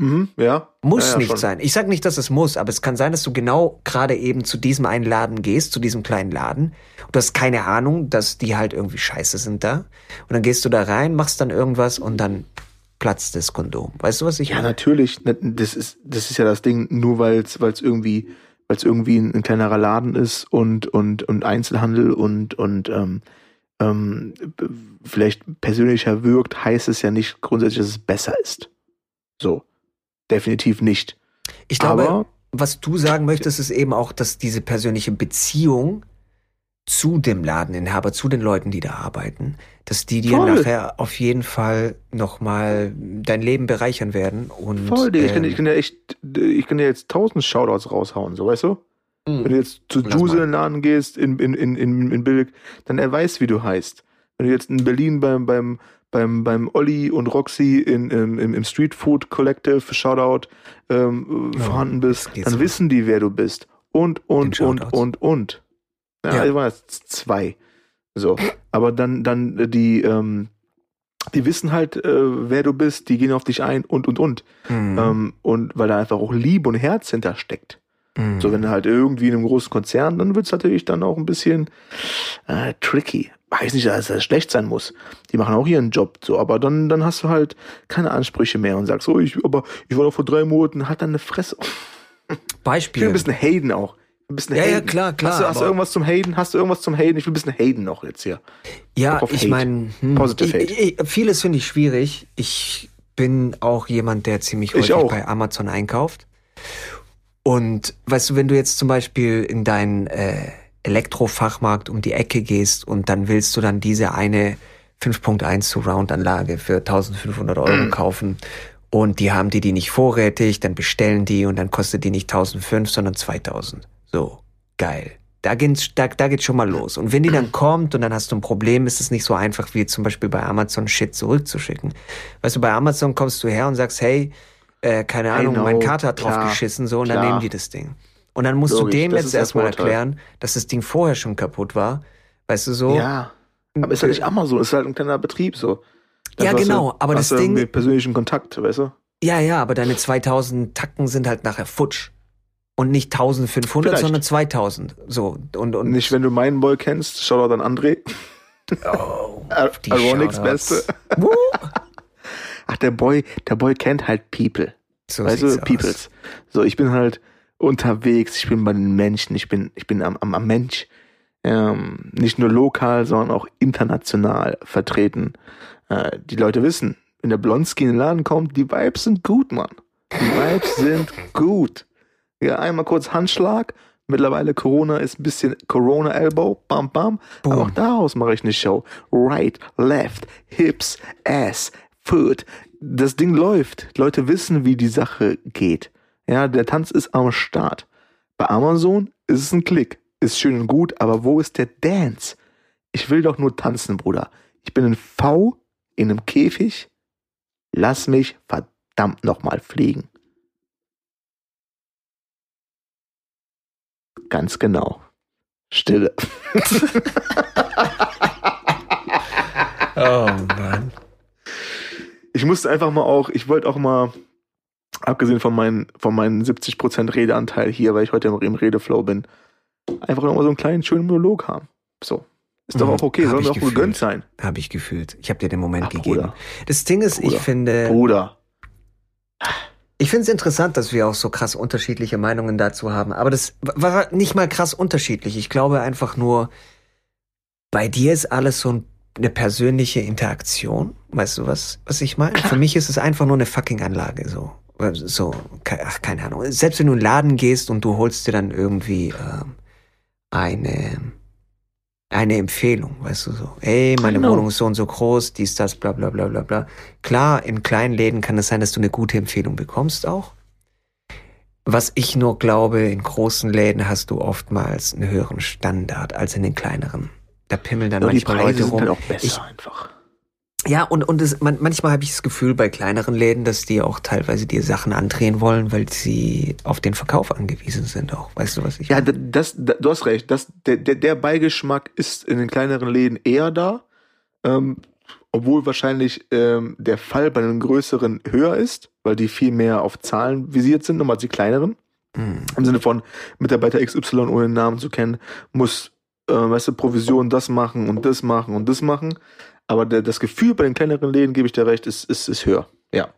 Mhm, ja. Muss ja, ja, nicht schon. sein. Ich sag nicht, dass es muss, aber es kann sein, dass du genau gerade eben zu diesem einen Laden gehst, zu diesem kleinen Laden. Und du hast keine Ahnung, dass die halt irgendwie scheiße sind da. Und dann gehst du da rein, machst dann irgendwas und dann platzt das Kondom. Weißt du, was ich Ja, meine? natürlich. Ne, Das ist, das ist ja das Ding, nur weil es irgendwie, weil es irgendwie ein, ein kleinerer Laden ist und, und, und Einzelhandel und, und ähm, ähm, vielleicht persönlicher wirkt, heißt es ja nicht grundsätzlich, dass es besser ist. So. Definitiv nicht. Ich glaube, Aber was du sagen möchtest, ist eben auch, dass diese persönliche Beziehung zu dem Ladeninhaber, zu den Leuten, die da arbeiten, dass die dir Voll. nachher auf jeden Fall nochmal dein Leben bereichern werden. Und, Voll, ich, kann, ähm, ich kann ja echt, ich kann ja jetzt tausend Shoutouts raushauen, so, weißt du? mh. Wenn du jetzt zu Juice in den Laden gehst, in, in, in, in, in Billig, dann er weiß, wie du heißt. Wenn du jetzt in Berlin beim, beim, beim, beim Olli und Roxy in, im, im, im Street Food Collective, Shoutout, ähm, Ja, vorhanden bist, dann los. wissen die, wer du bist. Und, und, und, und, und. Ja, Ja. ja. waren jetzt zwei. So. Aber dann, dann äh, die, ähm, die wissen halt, äh, wer du bist, die gehen auf dich ein und, und, und. Mhm. Ähm, und weil da einfach auch Liebe und Herz hintersteckt. Mhm. So, wenn du halt irgendwie in einem großen Konzern, dann wird's natürlich dann auch ein bisschen äh, tricky. Weiß nicht, dass das schlecht sein muss. Die machen auch ihren Job so, aber dann, dann hast du halt keine Ansprüche mehr und sagst, oh, ich, aber ich war doch vor drei Monaten, halt dann eine Fresse. Ich will Beispiel. ein bisschen Hayden auch. Ein bisschen Ja, ja, Hayden. klar, klar, Hast du, hast du irgendwas zum Hayden? Hast du irgendwas zum Hayden? Ich will ein bisschen Hayden noch jetzt hier. Ja, ich Hate. meine, hm, Positive ich, ich, vieles finde ich schwierig. Ich bin auch jemand, der ziemlich Ich häufig bei Amazon einkauft. Und weißt du, wenn du jetzt zum Beispiel in deinen äh, Elektrofachmarkt um die Ecke gehst und dann willst du dann diese eine 5.1 Surround-Anlage für 1500 Euro Mhm. kaufen und die haben die die nicht vorrätig, dann bestellen die und dann kostet die nicht 1500, sondern 2000. So, geil. Da geht's, da, da geht's schon mal los. Und wenn die dann kommt und dann hast du ein Problem, ist es nicht so einfach wie zum Beispiel bei Amazon Shit zurückzuschicken. Weißt du, bei Amazon kommst du her und sagst, hey, äh, keine Ahnung, know, mein Kater hat drauf klar, geschissen, so, und dann klar. nehmen die das Ding. Und dann musst Logisch, du dem jetzt erstmal erklären, dass das Ding vorher schon kaputt war. Weißt du so? Ja. Aber ist halt nicht Amazon, ist halt ein kleiner Betrieb so. Da Ja, du- genau, aber hast das du Ding- irgendwie persönlichen Kontakt, weißt du? Ja, ja, aber deine 2000 Tacken sind halt nachher futsch. Und nicht 1500, Vielleicht. sondern 2000. So, und, und. Nicht, wenn du meinen Boy kennst, Shoutout an André. oh, die Shoutouts. Beste. Ach, der Boy, der Boy kennt halt People. So du, sieht's aus. Peoples. So, ich bin halt unterwegs, ich bin bei den Menschen, ich bin, ich bin am, am, am Mensch. Ähm, nicht nur lokal, sondern auch international vertreten. Äh, die Leute wissen, wenn der Blonski in den Laden kommt, die Vibes sind gut, Mann. Die Vibes sind gut. Ja, einmal kurz Handschlag. Mittlerweile Corona ist ein bisschen Corona Elbow, bam, bam. Boom. Aber auch daraus mache ich eine Show. Right, left, hips, ass, foot. Das Ding läuft. Leute wissen, wie die Sache geht. Ja, der Tanz ist am Start. Bei Amazon ist es ein Klick. Ist schön und gut, aber wo ist der Dance? Ich will doch nur tanzen, Bruder. Ich bin ein V in einem Käfig. Lass mich verdammt nochmal fliegen. Ganz genau. Stille. Oh Mann. Ich musste einfach mal auch, ich wollte auch mal, abgesehen von meinen, von meinen 70% Redeanteil hier, weil ich heute im, Redeflow bin, einfach nochmal so einen kleinen schönen Monolog haben. So. Ist doch Mhm. auch okay, soll ich mir auch gefühlt. gegönnt sein. Habe ich gefühlt. Ich habe dir den Moment Ach, gegeben. Bruder. Das Ding ist, ich Bruder. finde, Bruder. ich finde es interessant, dass wir auch so krass unterschiedliche Meinungen dazu haben. Aber das war nicht mal krass unterschiedlich. Ich glaube einfach nur, bei dir ist alles so ein, eine persönliche Interaktion. Weißt du, was, was ich meine? Für mich ist es einfach nur eine fucking Anlage, so. So, ach, keine Ahnung. Selbst wenn du in den Laden gehst und du holst dir dann irgendwie ähm, eine, eine Empfehlung, weißt du so, ey, meine Genau. Wohnung ist so und so groß, dies, das, bla bla bla bla bla. Klar, in kleinen Läden kann es sein, dass du eine gute Empfehlung bekommst auch. Was ich nur glaube, in großen Läden hast du oftmals einen höheren Standard als in den kleineren. Da pimmeln dann Ja, die manchmal Preise Leute sind rum. halt auch besser Ich- einfach. Ja, und, und es, man, manchmal habe ich das Gefühl bei kleineren Läden, dass die auch teilweise dir Sachen andrehen wollen, weil sie auf den Verkauf angewiesen sind auch. Weißt du, was ich Ja, d- das, d- du hast recht. Das, der, der, der Beigeschmack ist in den kleineren Läden eher da. Ähm, obwohl wahrscheinlich ähm, der Fall bei den größeren höher ist, weil die viel mehr auf Zahlen visiert sind, nochmal als die kleineren. Hm. Im Sinne von Mitarbeiter XY ohne den Namen zu kennen, muss, äh, weißt du, Provision das machen und das machen und das machen. Aber der, das Gefühl bei den kleineren Läden, gebe ich dir recht, ist, ist, ist höher. Ja.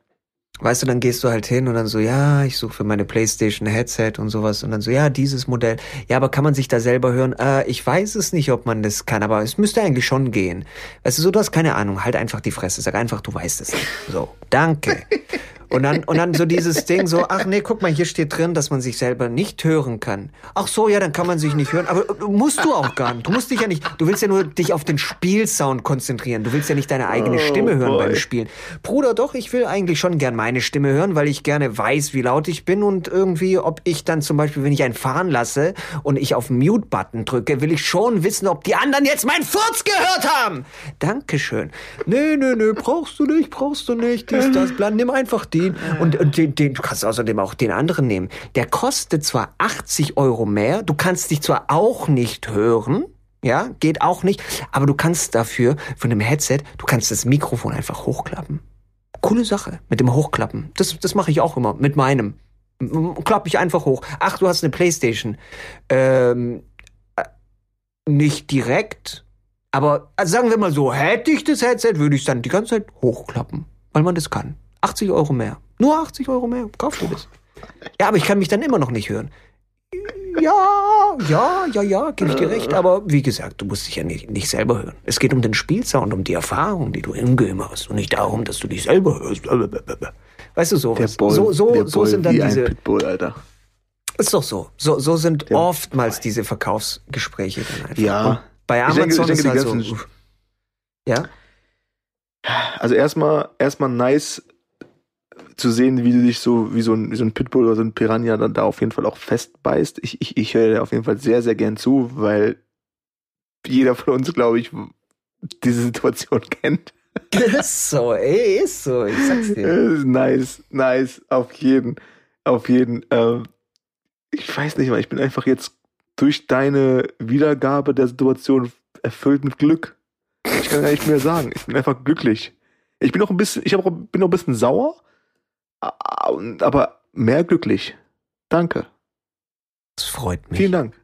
Weißt du, dann gehst du halt hin und dann so, ja, ich suche für meine Playstation Headset und sowas und dann so, ja, dieses Modell. Ja, aber kann man sich da selber hören? Äh, ich weiß es nicht, ob man das kann, aber es müsste eigentlich schon gehen. Weißt du, so, du hast keine Ahnung, halt einfach die Fresse, sag einfach, du weißt es nicht. So, danke. Und dann, und dann so dieses Ding so, ach nee, guck mal, hier steht drin, dass man sich selber nicht hören kann. Ach so, ja, dann kann man sich nicht hören. Aber äh, musst du auch gar nicht. Du musst dich ja nicht, du willst ja nur dich auf den Spielsound konzentrieren. Du willst ja nicht deine eigene Oh, Stimme hören boy. beim Spielen. Bruder, doch, ich will eigentlich schon gern meine Stimme hören, weil ich gerne weiß, wie laut ich bin und irgendwie, ob ich dann zum Beispiel, wenn ich einen fahren lasse und ich auf Mute-Button drücke, will ich schon wissen, ob die anderen jetzt meinen Furz gehört haben. Dankeschön. Nö, nö, nö, brauchst du nicht, brauchst du nicht, dies, das, bla, nimm einfach den. Und, und den, den, du kannst außerdem auch den anderen nehmen. Der kostet zwar 80 Euro mehr, du kannst dich zwar auch nicht hören, ja, geht auch nicht, aber du kannst dafür von dem Headset, du kannst das Mikrofon einfach hochklappen. Coole Sache mit dem Hochklappen. Das, das mache ich auch immer mit meinem. M- Klapp ich einfach hoch. Ach, du hast eine Playstation. Ähm, äh, nicht direkt, aber also sagen wir mal so, hätte ich das Headset, würde ich es dann die ganze Zeit hochklappen, weil man das kann. 80 Euro mehr. Nur 80 Euro mehr. Kauf dir das. Ja, aber ich kann mich dann immer noch nicht hören. Ja, ja, ja, ja, gebe ich dir recht. Aber wie gesagt, du musst dich ja nicht, nicht selber hören. Es geht um den Spielsound, um die Erfahrung, die du im Game hast und nicht darum, dass du dich selber hörst. Weißt du so? Boy, so so, so Boy sind dann diese. Pitbull, Alter. Ist doch so. So, so sind Der- oftmals diese Verkaufsgespräche dann einfach. Ja. Und bei denke- Amazon ich denke, ist halt so. Ja. Also erstmal, erstmal nice zu sehen, wie du dich so, wie so ein, wie so ein Pitbull oder so ein Piranha dann da auf jeden Fall auch festbeißt. Ich, ich, ich höre dir auf jeden Fall sehr, sehr gern zu, weil jeder von uns, glaube ich, diese Situation kennt. ist so, ey, ist so. Ich sag's dir. Nice, nice, auf jeden, auf jeden. Ähm, ich weiß nicht mal, ich bin einfach jetzt durch deine Wiedergabe der Situation erfüllt mit Glück. Ich kann gar nicht mehr sagen. Ich bin einfach glücklich. Ich bin noch ein bisschen, ich hab auch, bin noch ein bisschen sauer, aber mehr glücklich. Danke. Das freut mich. Vielen Dank.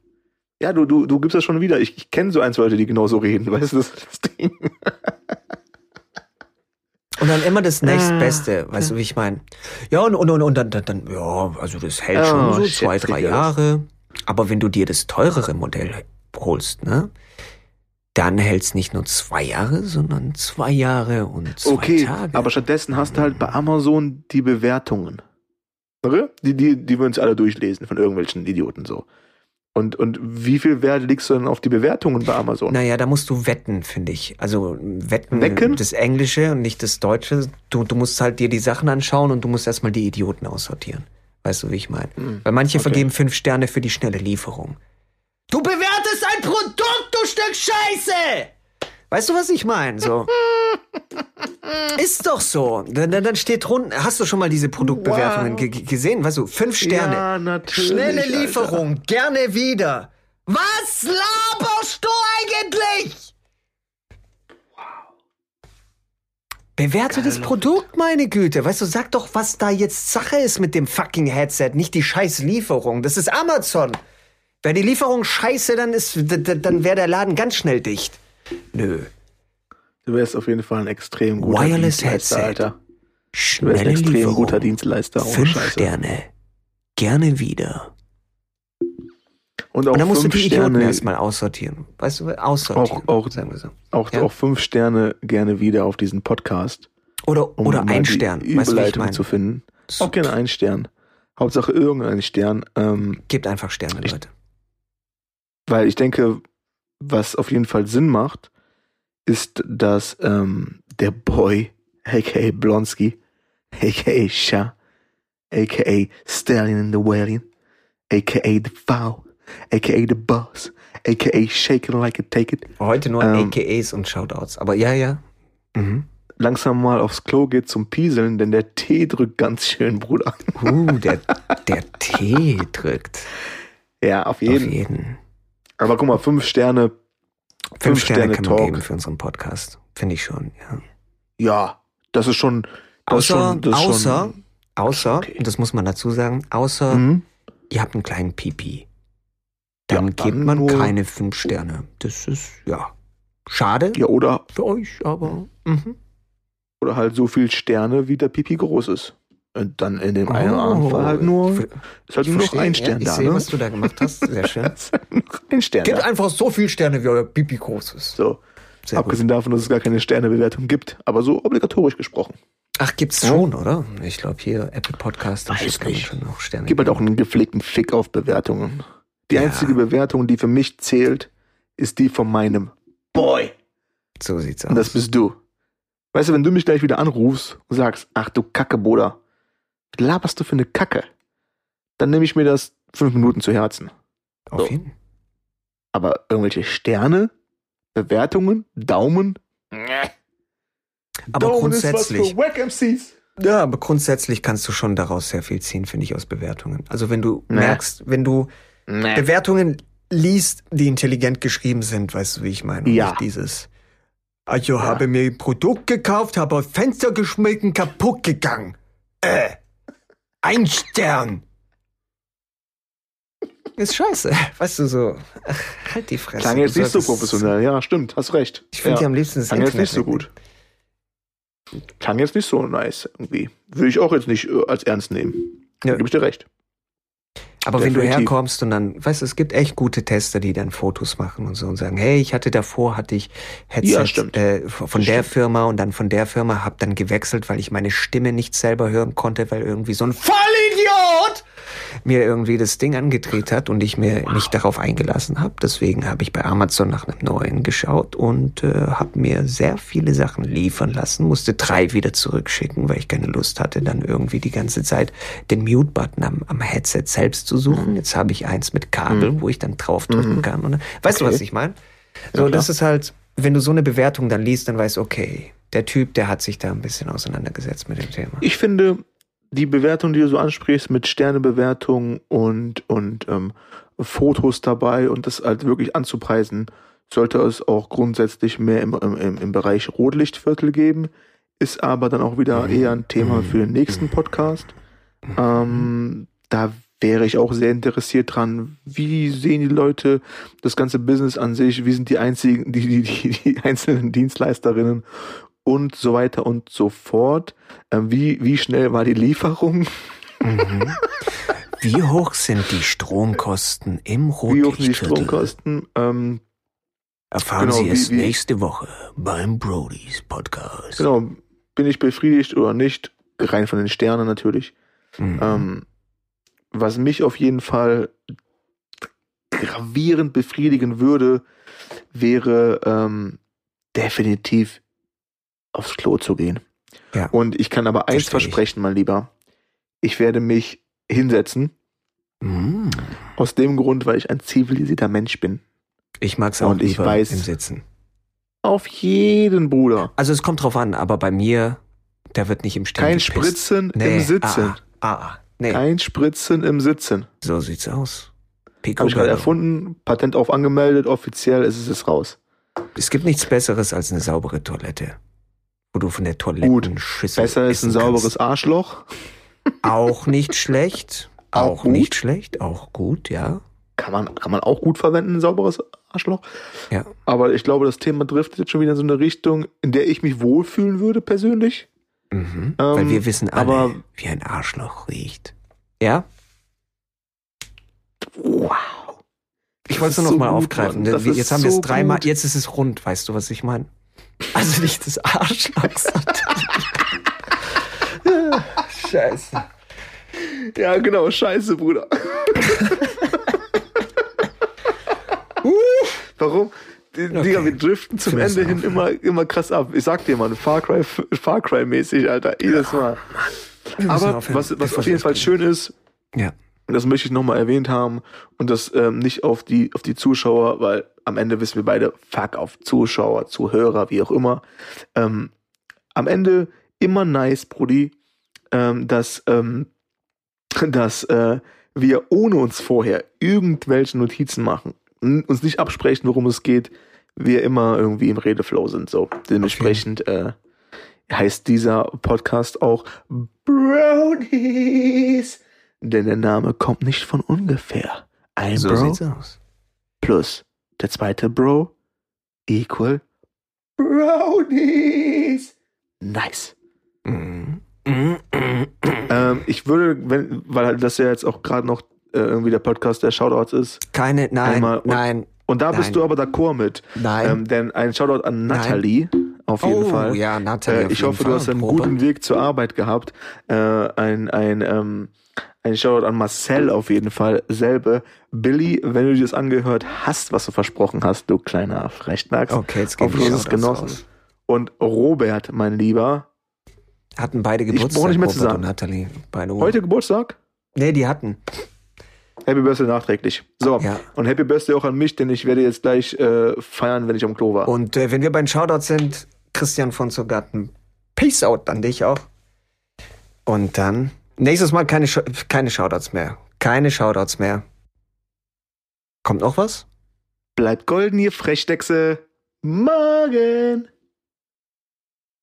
Ja, du, du, du gibst das schon wieder. Ich, ich kenne so ein, zwei Leute, die genauso reden. Weißt du, das ist das Ding. Und dann immer das Ah, nächstbeste, weißt du, wie ich meine? Ja, und, und, und, und dann, dann, dann, ja, also das hält schon Oh, so shit, zwei, drei. Jahre. Aber wenn du dir das teurere Modell holst, ne? Dann hält's nicht nur zwei Jahre, sondern zwei Jahre und zwei Okay, Tage. aber stattdessen hast du halt bei Amazon die Bewertungen. Okay? Die, die, die wir uns alle durchlesen von irgendwelchen Idioten so. Und, und wie viel Wert legst du denn auf die Bewertungen bei Amazon? Naja, da musst du wetten, finde ich. Also wetten, Wecken? das Englische und nicht das Deutsche. Du, du musst halt dir die Sachen anschauen und du musst erstmal die Idioten aussortieren. Weißt du, wie ich meine? Hm, Weil manche okay. vergeben fünf Sterne für die schnelle Lieferung. Du bewertest ein Produkt, du Stück Scheiße! Weißt du, was ich meine? So. Ist doch so. Dann, dann steht drunten, hast du schon mal diese Produktbewertungen Wow. ge- ge- gesehen? Weißt du, fünf Sterne. Ja, natürlich. Schnelle Alter. Lieferung, gerne wieder. Was laberst du eigentlich? Bewerte das Produkt, meine Güte. Weißt du, sag doch, was da jetzt Sache ist mit dem fucking Headset, nicht die scheiß Lieferung. Das ist Amazon. Wäre die Lieferung scheiße, dann ist, dann wäre der Laden ganz schnell dicht. Nö. Du wärst auf jeden Fall ein extrem guter Wireless Dienstleister, Headset. Alter. Du wärst Schnelle ein extrem Lieferung. guter Dienstleister. Ohne Fünf Scheiße. Sterne. Gerne wieder. Und auch Und dann musst du die Idioten Sterne, erstmal aussortieren. Weißt du, aussortieren. Auch- auch- sagen wir so. auch, Ja. auch fünf Sterne gerne wieder auf diesen Podcast. Oder, um oder ein Stern. Weißt du, ich meine? zu finden. Auch gerne einen Stern. Hauptsache irgendeinen Stern. Ähm, Gebt einfach Sterne, Leute. Weil ich denke, was auf jeden Fall Sinn macht, ist, dass ähm, der Boy, aka Blonsky, aka Sha, aka Stallion in the Whalion, aka The Foul, aka The Boss, aka Shake It Like It Take It, Heute nur Ähm, AKAs und Shoutouts. Aber ja, ja. Mhm. langsam mal aufs Klo geht zum Pieseln, denn der Tee drückt ganz schön, Bruder. Uh, der, der Tee drückt. Ja, auf Auf jeden. Aber guck mal, fünf Sterne, Fünf, Fünf Sterne, Sterne kann man Talk. geben für unseren Podcast. Finde ich schon, ja. ja, das ist schon, das Außer, schon, das außer, schon, außer, okay. und das muss man dazu sagen, außer Mhm. ihr habt einen kleinen Pipi. Dann Ja, gibt dann man keine fünf Sterne. Das ist, ja, schade Ja, oder, für euch, aber, mhm. oder halt so viel Sterne, wie der Pipi groß ist. Und dann in dem einen oder Oh, anderen Fall halt nur, ist halt ich nur noch verstehe, ein Stern ja, ich da, sehe, ne? was du da gemacht hast. Sehr schön. ist halt nur noch ein Stern Gebt da. einfach so viel Sterne, wie euer Pipi groß ist. So, Sehr gut. abgesehen davon, dass es gar keine Sternebewertung gibt, aber so obligatorisch gesprochen. Ach, gibt's schon, oder? Ich glaube hier Apple Podcast shit kann man schon noch Sterne. Gib halt auch einen gepflegten Fick auf Bewertungen. Die Ja. einzige Bewertung, die für mich zählt, ist die von meinem Boy. So sieht's aus. Und das bist du. Weißt du, wenn du mich gleich wieder anrufst und sagst, ach du Kacke, Bruder, was laberst du für eine Kacke? Dann nehme ich mir das fünf Minuten zu Herzen. Auf so. jeden Aber irgendwelche Sterne, Bewertungen, Daumen. Aber Daumen ist was grundsätzlich, für Wack MCs. ja, aber grundsätzlich kannst du schon daraus sehr viel ziehen, finde ich, aus Bewertungen. Also wenn du Nee. merkst, wenn du Nee. Bewertungen liest, die intelligent geschrieben sind, weißt du, wie ich meine? Und Ja. Nicht dieses. Also habe mir ein Produkt gekauft, habe aus Fenster geschmissen, kaputt gegangen. Äh. Ein Stern. Ist scheiße. Weißt du so. Ach, halt die Fresse. Klang jetzt Du nicht so professionell. Ja, stimmt, hast recht. Ich finde ja. die am liebsten das Klang jetzt nicht so gut. Klang jetzt nicht so nice irgendwie. Würde ich auch jetzt nicht äh, als ernst nehmen. Ja. Gebe ich dir recht. Aber wenn du Definitiv. herkommst und dann, weißt du, es gibt echt gute Tester, die dann Fotos machen und so und sagen, hey, ich hatte davor, hatte ich Headset Ja. Äh, von Das der stimmt. Firma und dann von der Firma, hab dann gewechselt, weil ich meine Stimme nicht selber hören konnte, weil irgendwie so ein Vollidiot mir irgendwie das Ding angedreht hat und ich mir nicht darauf eingelassen habe. Deswegen habe ich bei Amazon nach einem neuen geschaut und äh, habe mir sehr viele Sachen liefern lassen, musste drei wieder zurückschicken, weil ich keine Lust hatte, dann irgendwie die ganze Zeit den Mute-Button am, am Headset selbst zu Mhm. suchen. Jetzt habe ich eins mit Kabel, wo ich dann draufdrücken kann. Und, weißt du, Okay. was ich meine? So, klar. das ist halt, wenn du so eine Bewertung dann liest, dann weißt du, okay, der Typ, der hat sich da ein bisschen auseinandergesetzt mit dem Thema. Ich finde, die Bewertung, die du so ansprichst, mit Sternebewertung und, und ähm, Fotos dabei und das halt wirklich anzupreisen, sollte es auch grundsätzlich mehr im, im, im- im Bereich Rotlichtviertel geben. Ist aber dann auch wieder eher ein Thema für den nächsten Podcast. Ähm, da wäre ich auch sehr interessiert dran. Wie sehen die Leute das ganze Business an sich? Wie sind die einzigen, die, die, die, die einzelnen Dienstleisterinnen und so weiter und so fort? Ähm, wie, wie schnell war die Lieferung? Mhm. Wie hoch sind die Stromkosten im Wie hoch sind die Rotlichtviertel? Stromkosten? Ähm, Erfahren Genau, Sie wie- es wie- nächste Woche beim Brodies Podcast. genau, bin ich befriedigt oder nicht? Rein von den Sternen natürlich. Mhm. Ähm, was mich auf jeden Fall gravierend befriedigen würde, wäre ähm, definitiv aufs Klo zu gehen. Ja. Und ich kann aber eins Versteh ich. versprechen, mein Lieber. Ich werde mich hinsetzen. Mhm. Aus dem Grund, weil ich ein zivilisierter Mensch bin. Ich mag's auch Und ich weiß- im Sitzen. Auf jeden Bruder. Also es kommt drauf an, aber bei mir, der wird nicht im Stehen Kein gepisst. Spritzen Nee, im Sitzen. Ah, ah, ah. Nee, Kein Spritzen im Sitzen. so sieht's aus. Pico Habe ich gerade erfunden, Patent auf angemeldet, offiziell ist es raus. Es gibt nichts Besseres als eine saubere Toilette. Wo du von der Gut, Toilettenschüssel Besser ist ein sauberes Arschloch. kannst. Auch nicht schlecht. Auch Auch, gut. nicht schlecht. Auch gut, ja. Kann man, kann man auch gut verwenden, ein sauberes Arschloch. Ja. Aber ich glaube, das Thema driftet jetzt schon wieder in so eine Richtung, in der ich mich wohlfühlen würde, persönlich. Mhm. Weil Ähm, wir wissen alle, aber- wie ein Arschloch riecht. Ja? Wow. Ich wollte es nur noch mal so gut, aufgreifen. Wir- Jetzt haben wir so es dreimal, gut. jetzt ist es rund, weißt du, was ich meine? Also nicht das Arschloch. Scheiße. Ja, genau, scheiße, Bruder. Warum? Die, Okay. Digga, wir driften zum Ende hin immer, immer krass ab. Ich sag dir, Mann, Far Cry, Far Cry mäßig, Alter, jedes Mal. müssen Aber was, was auf jeden Fall schön ist, Ja. Und das möchte ich nochmal erwähnt haben, und das ähm, nicht auf die, auf die Zuschauer, weil am Ende wissen wir beide, fuck auf Zuschauer, Zuhörer, wie auch immer. Ähm, am Ende immer nice, Brudi, ähm, dass, ähm, dass äh, wir ohne uns vorher irgendwelche Notizen machen, uns nicht absprechen, worum es geht, wir immer irgendwie im Redeflow sind. So, dementsprechend äh, heißt dieser Podcast auch Brownies. Denn der Name kommt nicht von ungefähr. Ein So Bro sieht's aus. plus der zweite Bro equal Brownies. Nice. Mhm, Ähm, ich würde, wenn, weil das ja jetzt auch gerade noch äh, irgendwie der Podcast der Shoutouts ist, Keine, nein, und- nein, und da Nein. bist du aber d'accord mit. nein. Ähm, denn ein Shoutout an Nein. Nathalie auf jeden oh, Fall. ja, Nathalie. Äh, ich hoffe, Fall. du hast einen Probe. guten Weg zur Arbeit gehabt. Äh, ein, ein, ähm, ein Shoutout an Marcel auf jeden Fall. Selbe. Billy, wenn du dir das angehört hast, was du versprochen hast, du kleiner Frechdachs. Okay, jetzt es Shoutouts genossen. raus. Und Robert, mein Lieber, Hatten beide Ich Geburtstag, brauch nicht mehr zu sagen. und Nathalie. Beide heute Geburtstag? Nee, die hatten. Happy Birthday nachträglich. So, Ja. und Happy Birthday auch an mich, denn ich werde jetzt gleich äh, feiern, wenn ich am Klo war. Und äh, wenn wir bei den Shoutouts sind, Christian von Zogatten, Peace out an dich auch. Und dann nächstes Mal keine, keine Shoutouts mehr. Keine Shoutouts mehr. Kommt noch was? Bleibt golden, ihr Frechdechse. Morgen.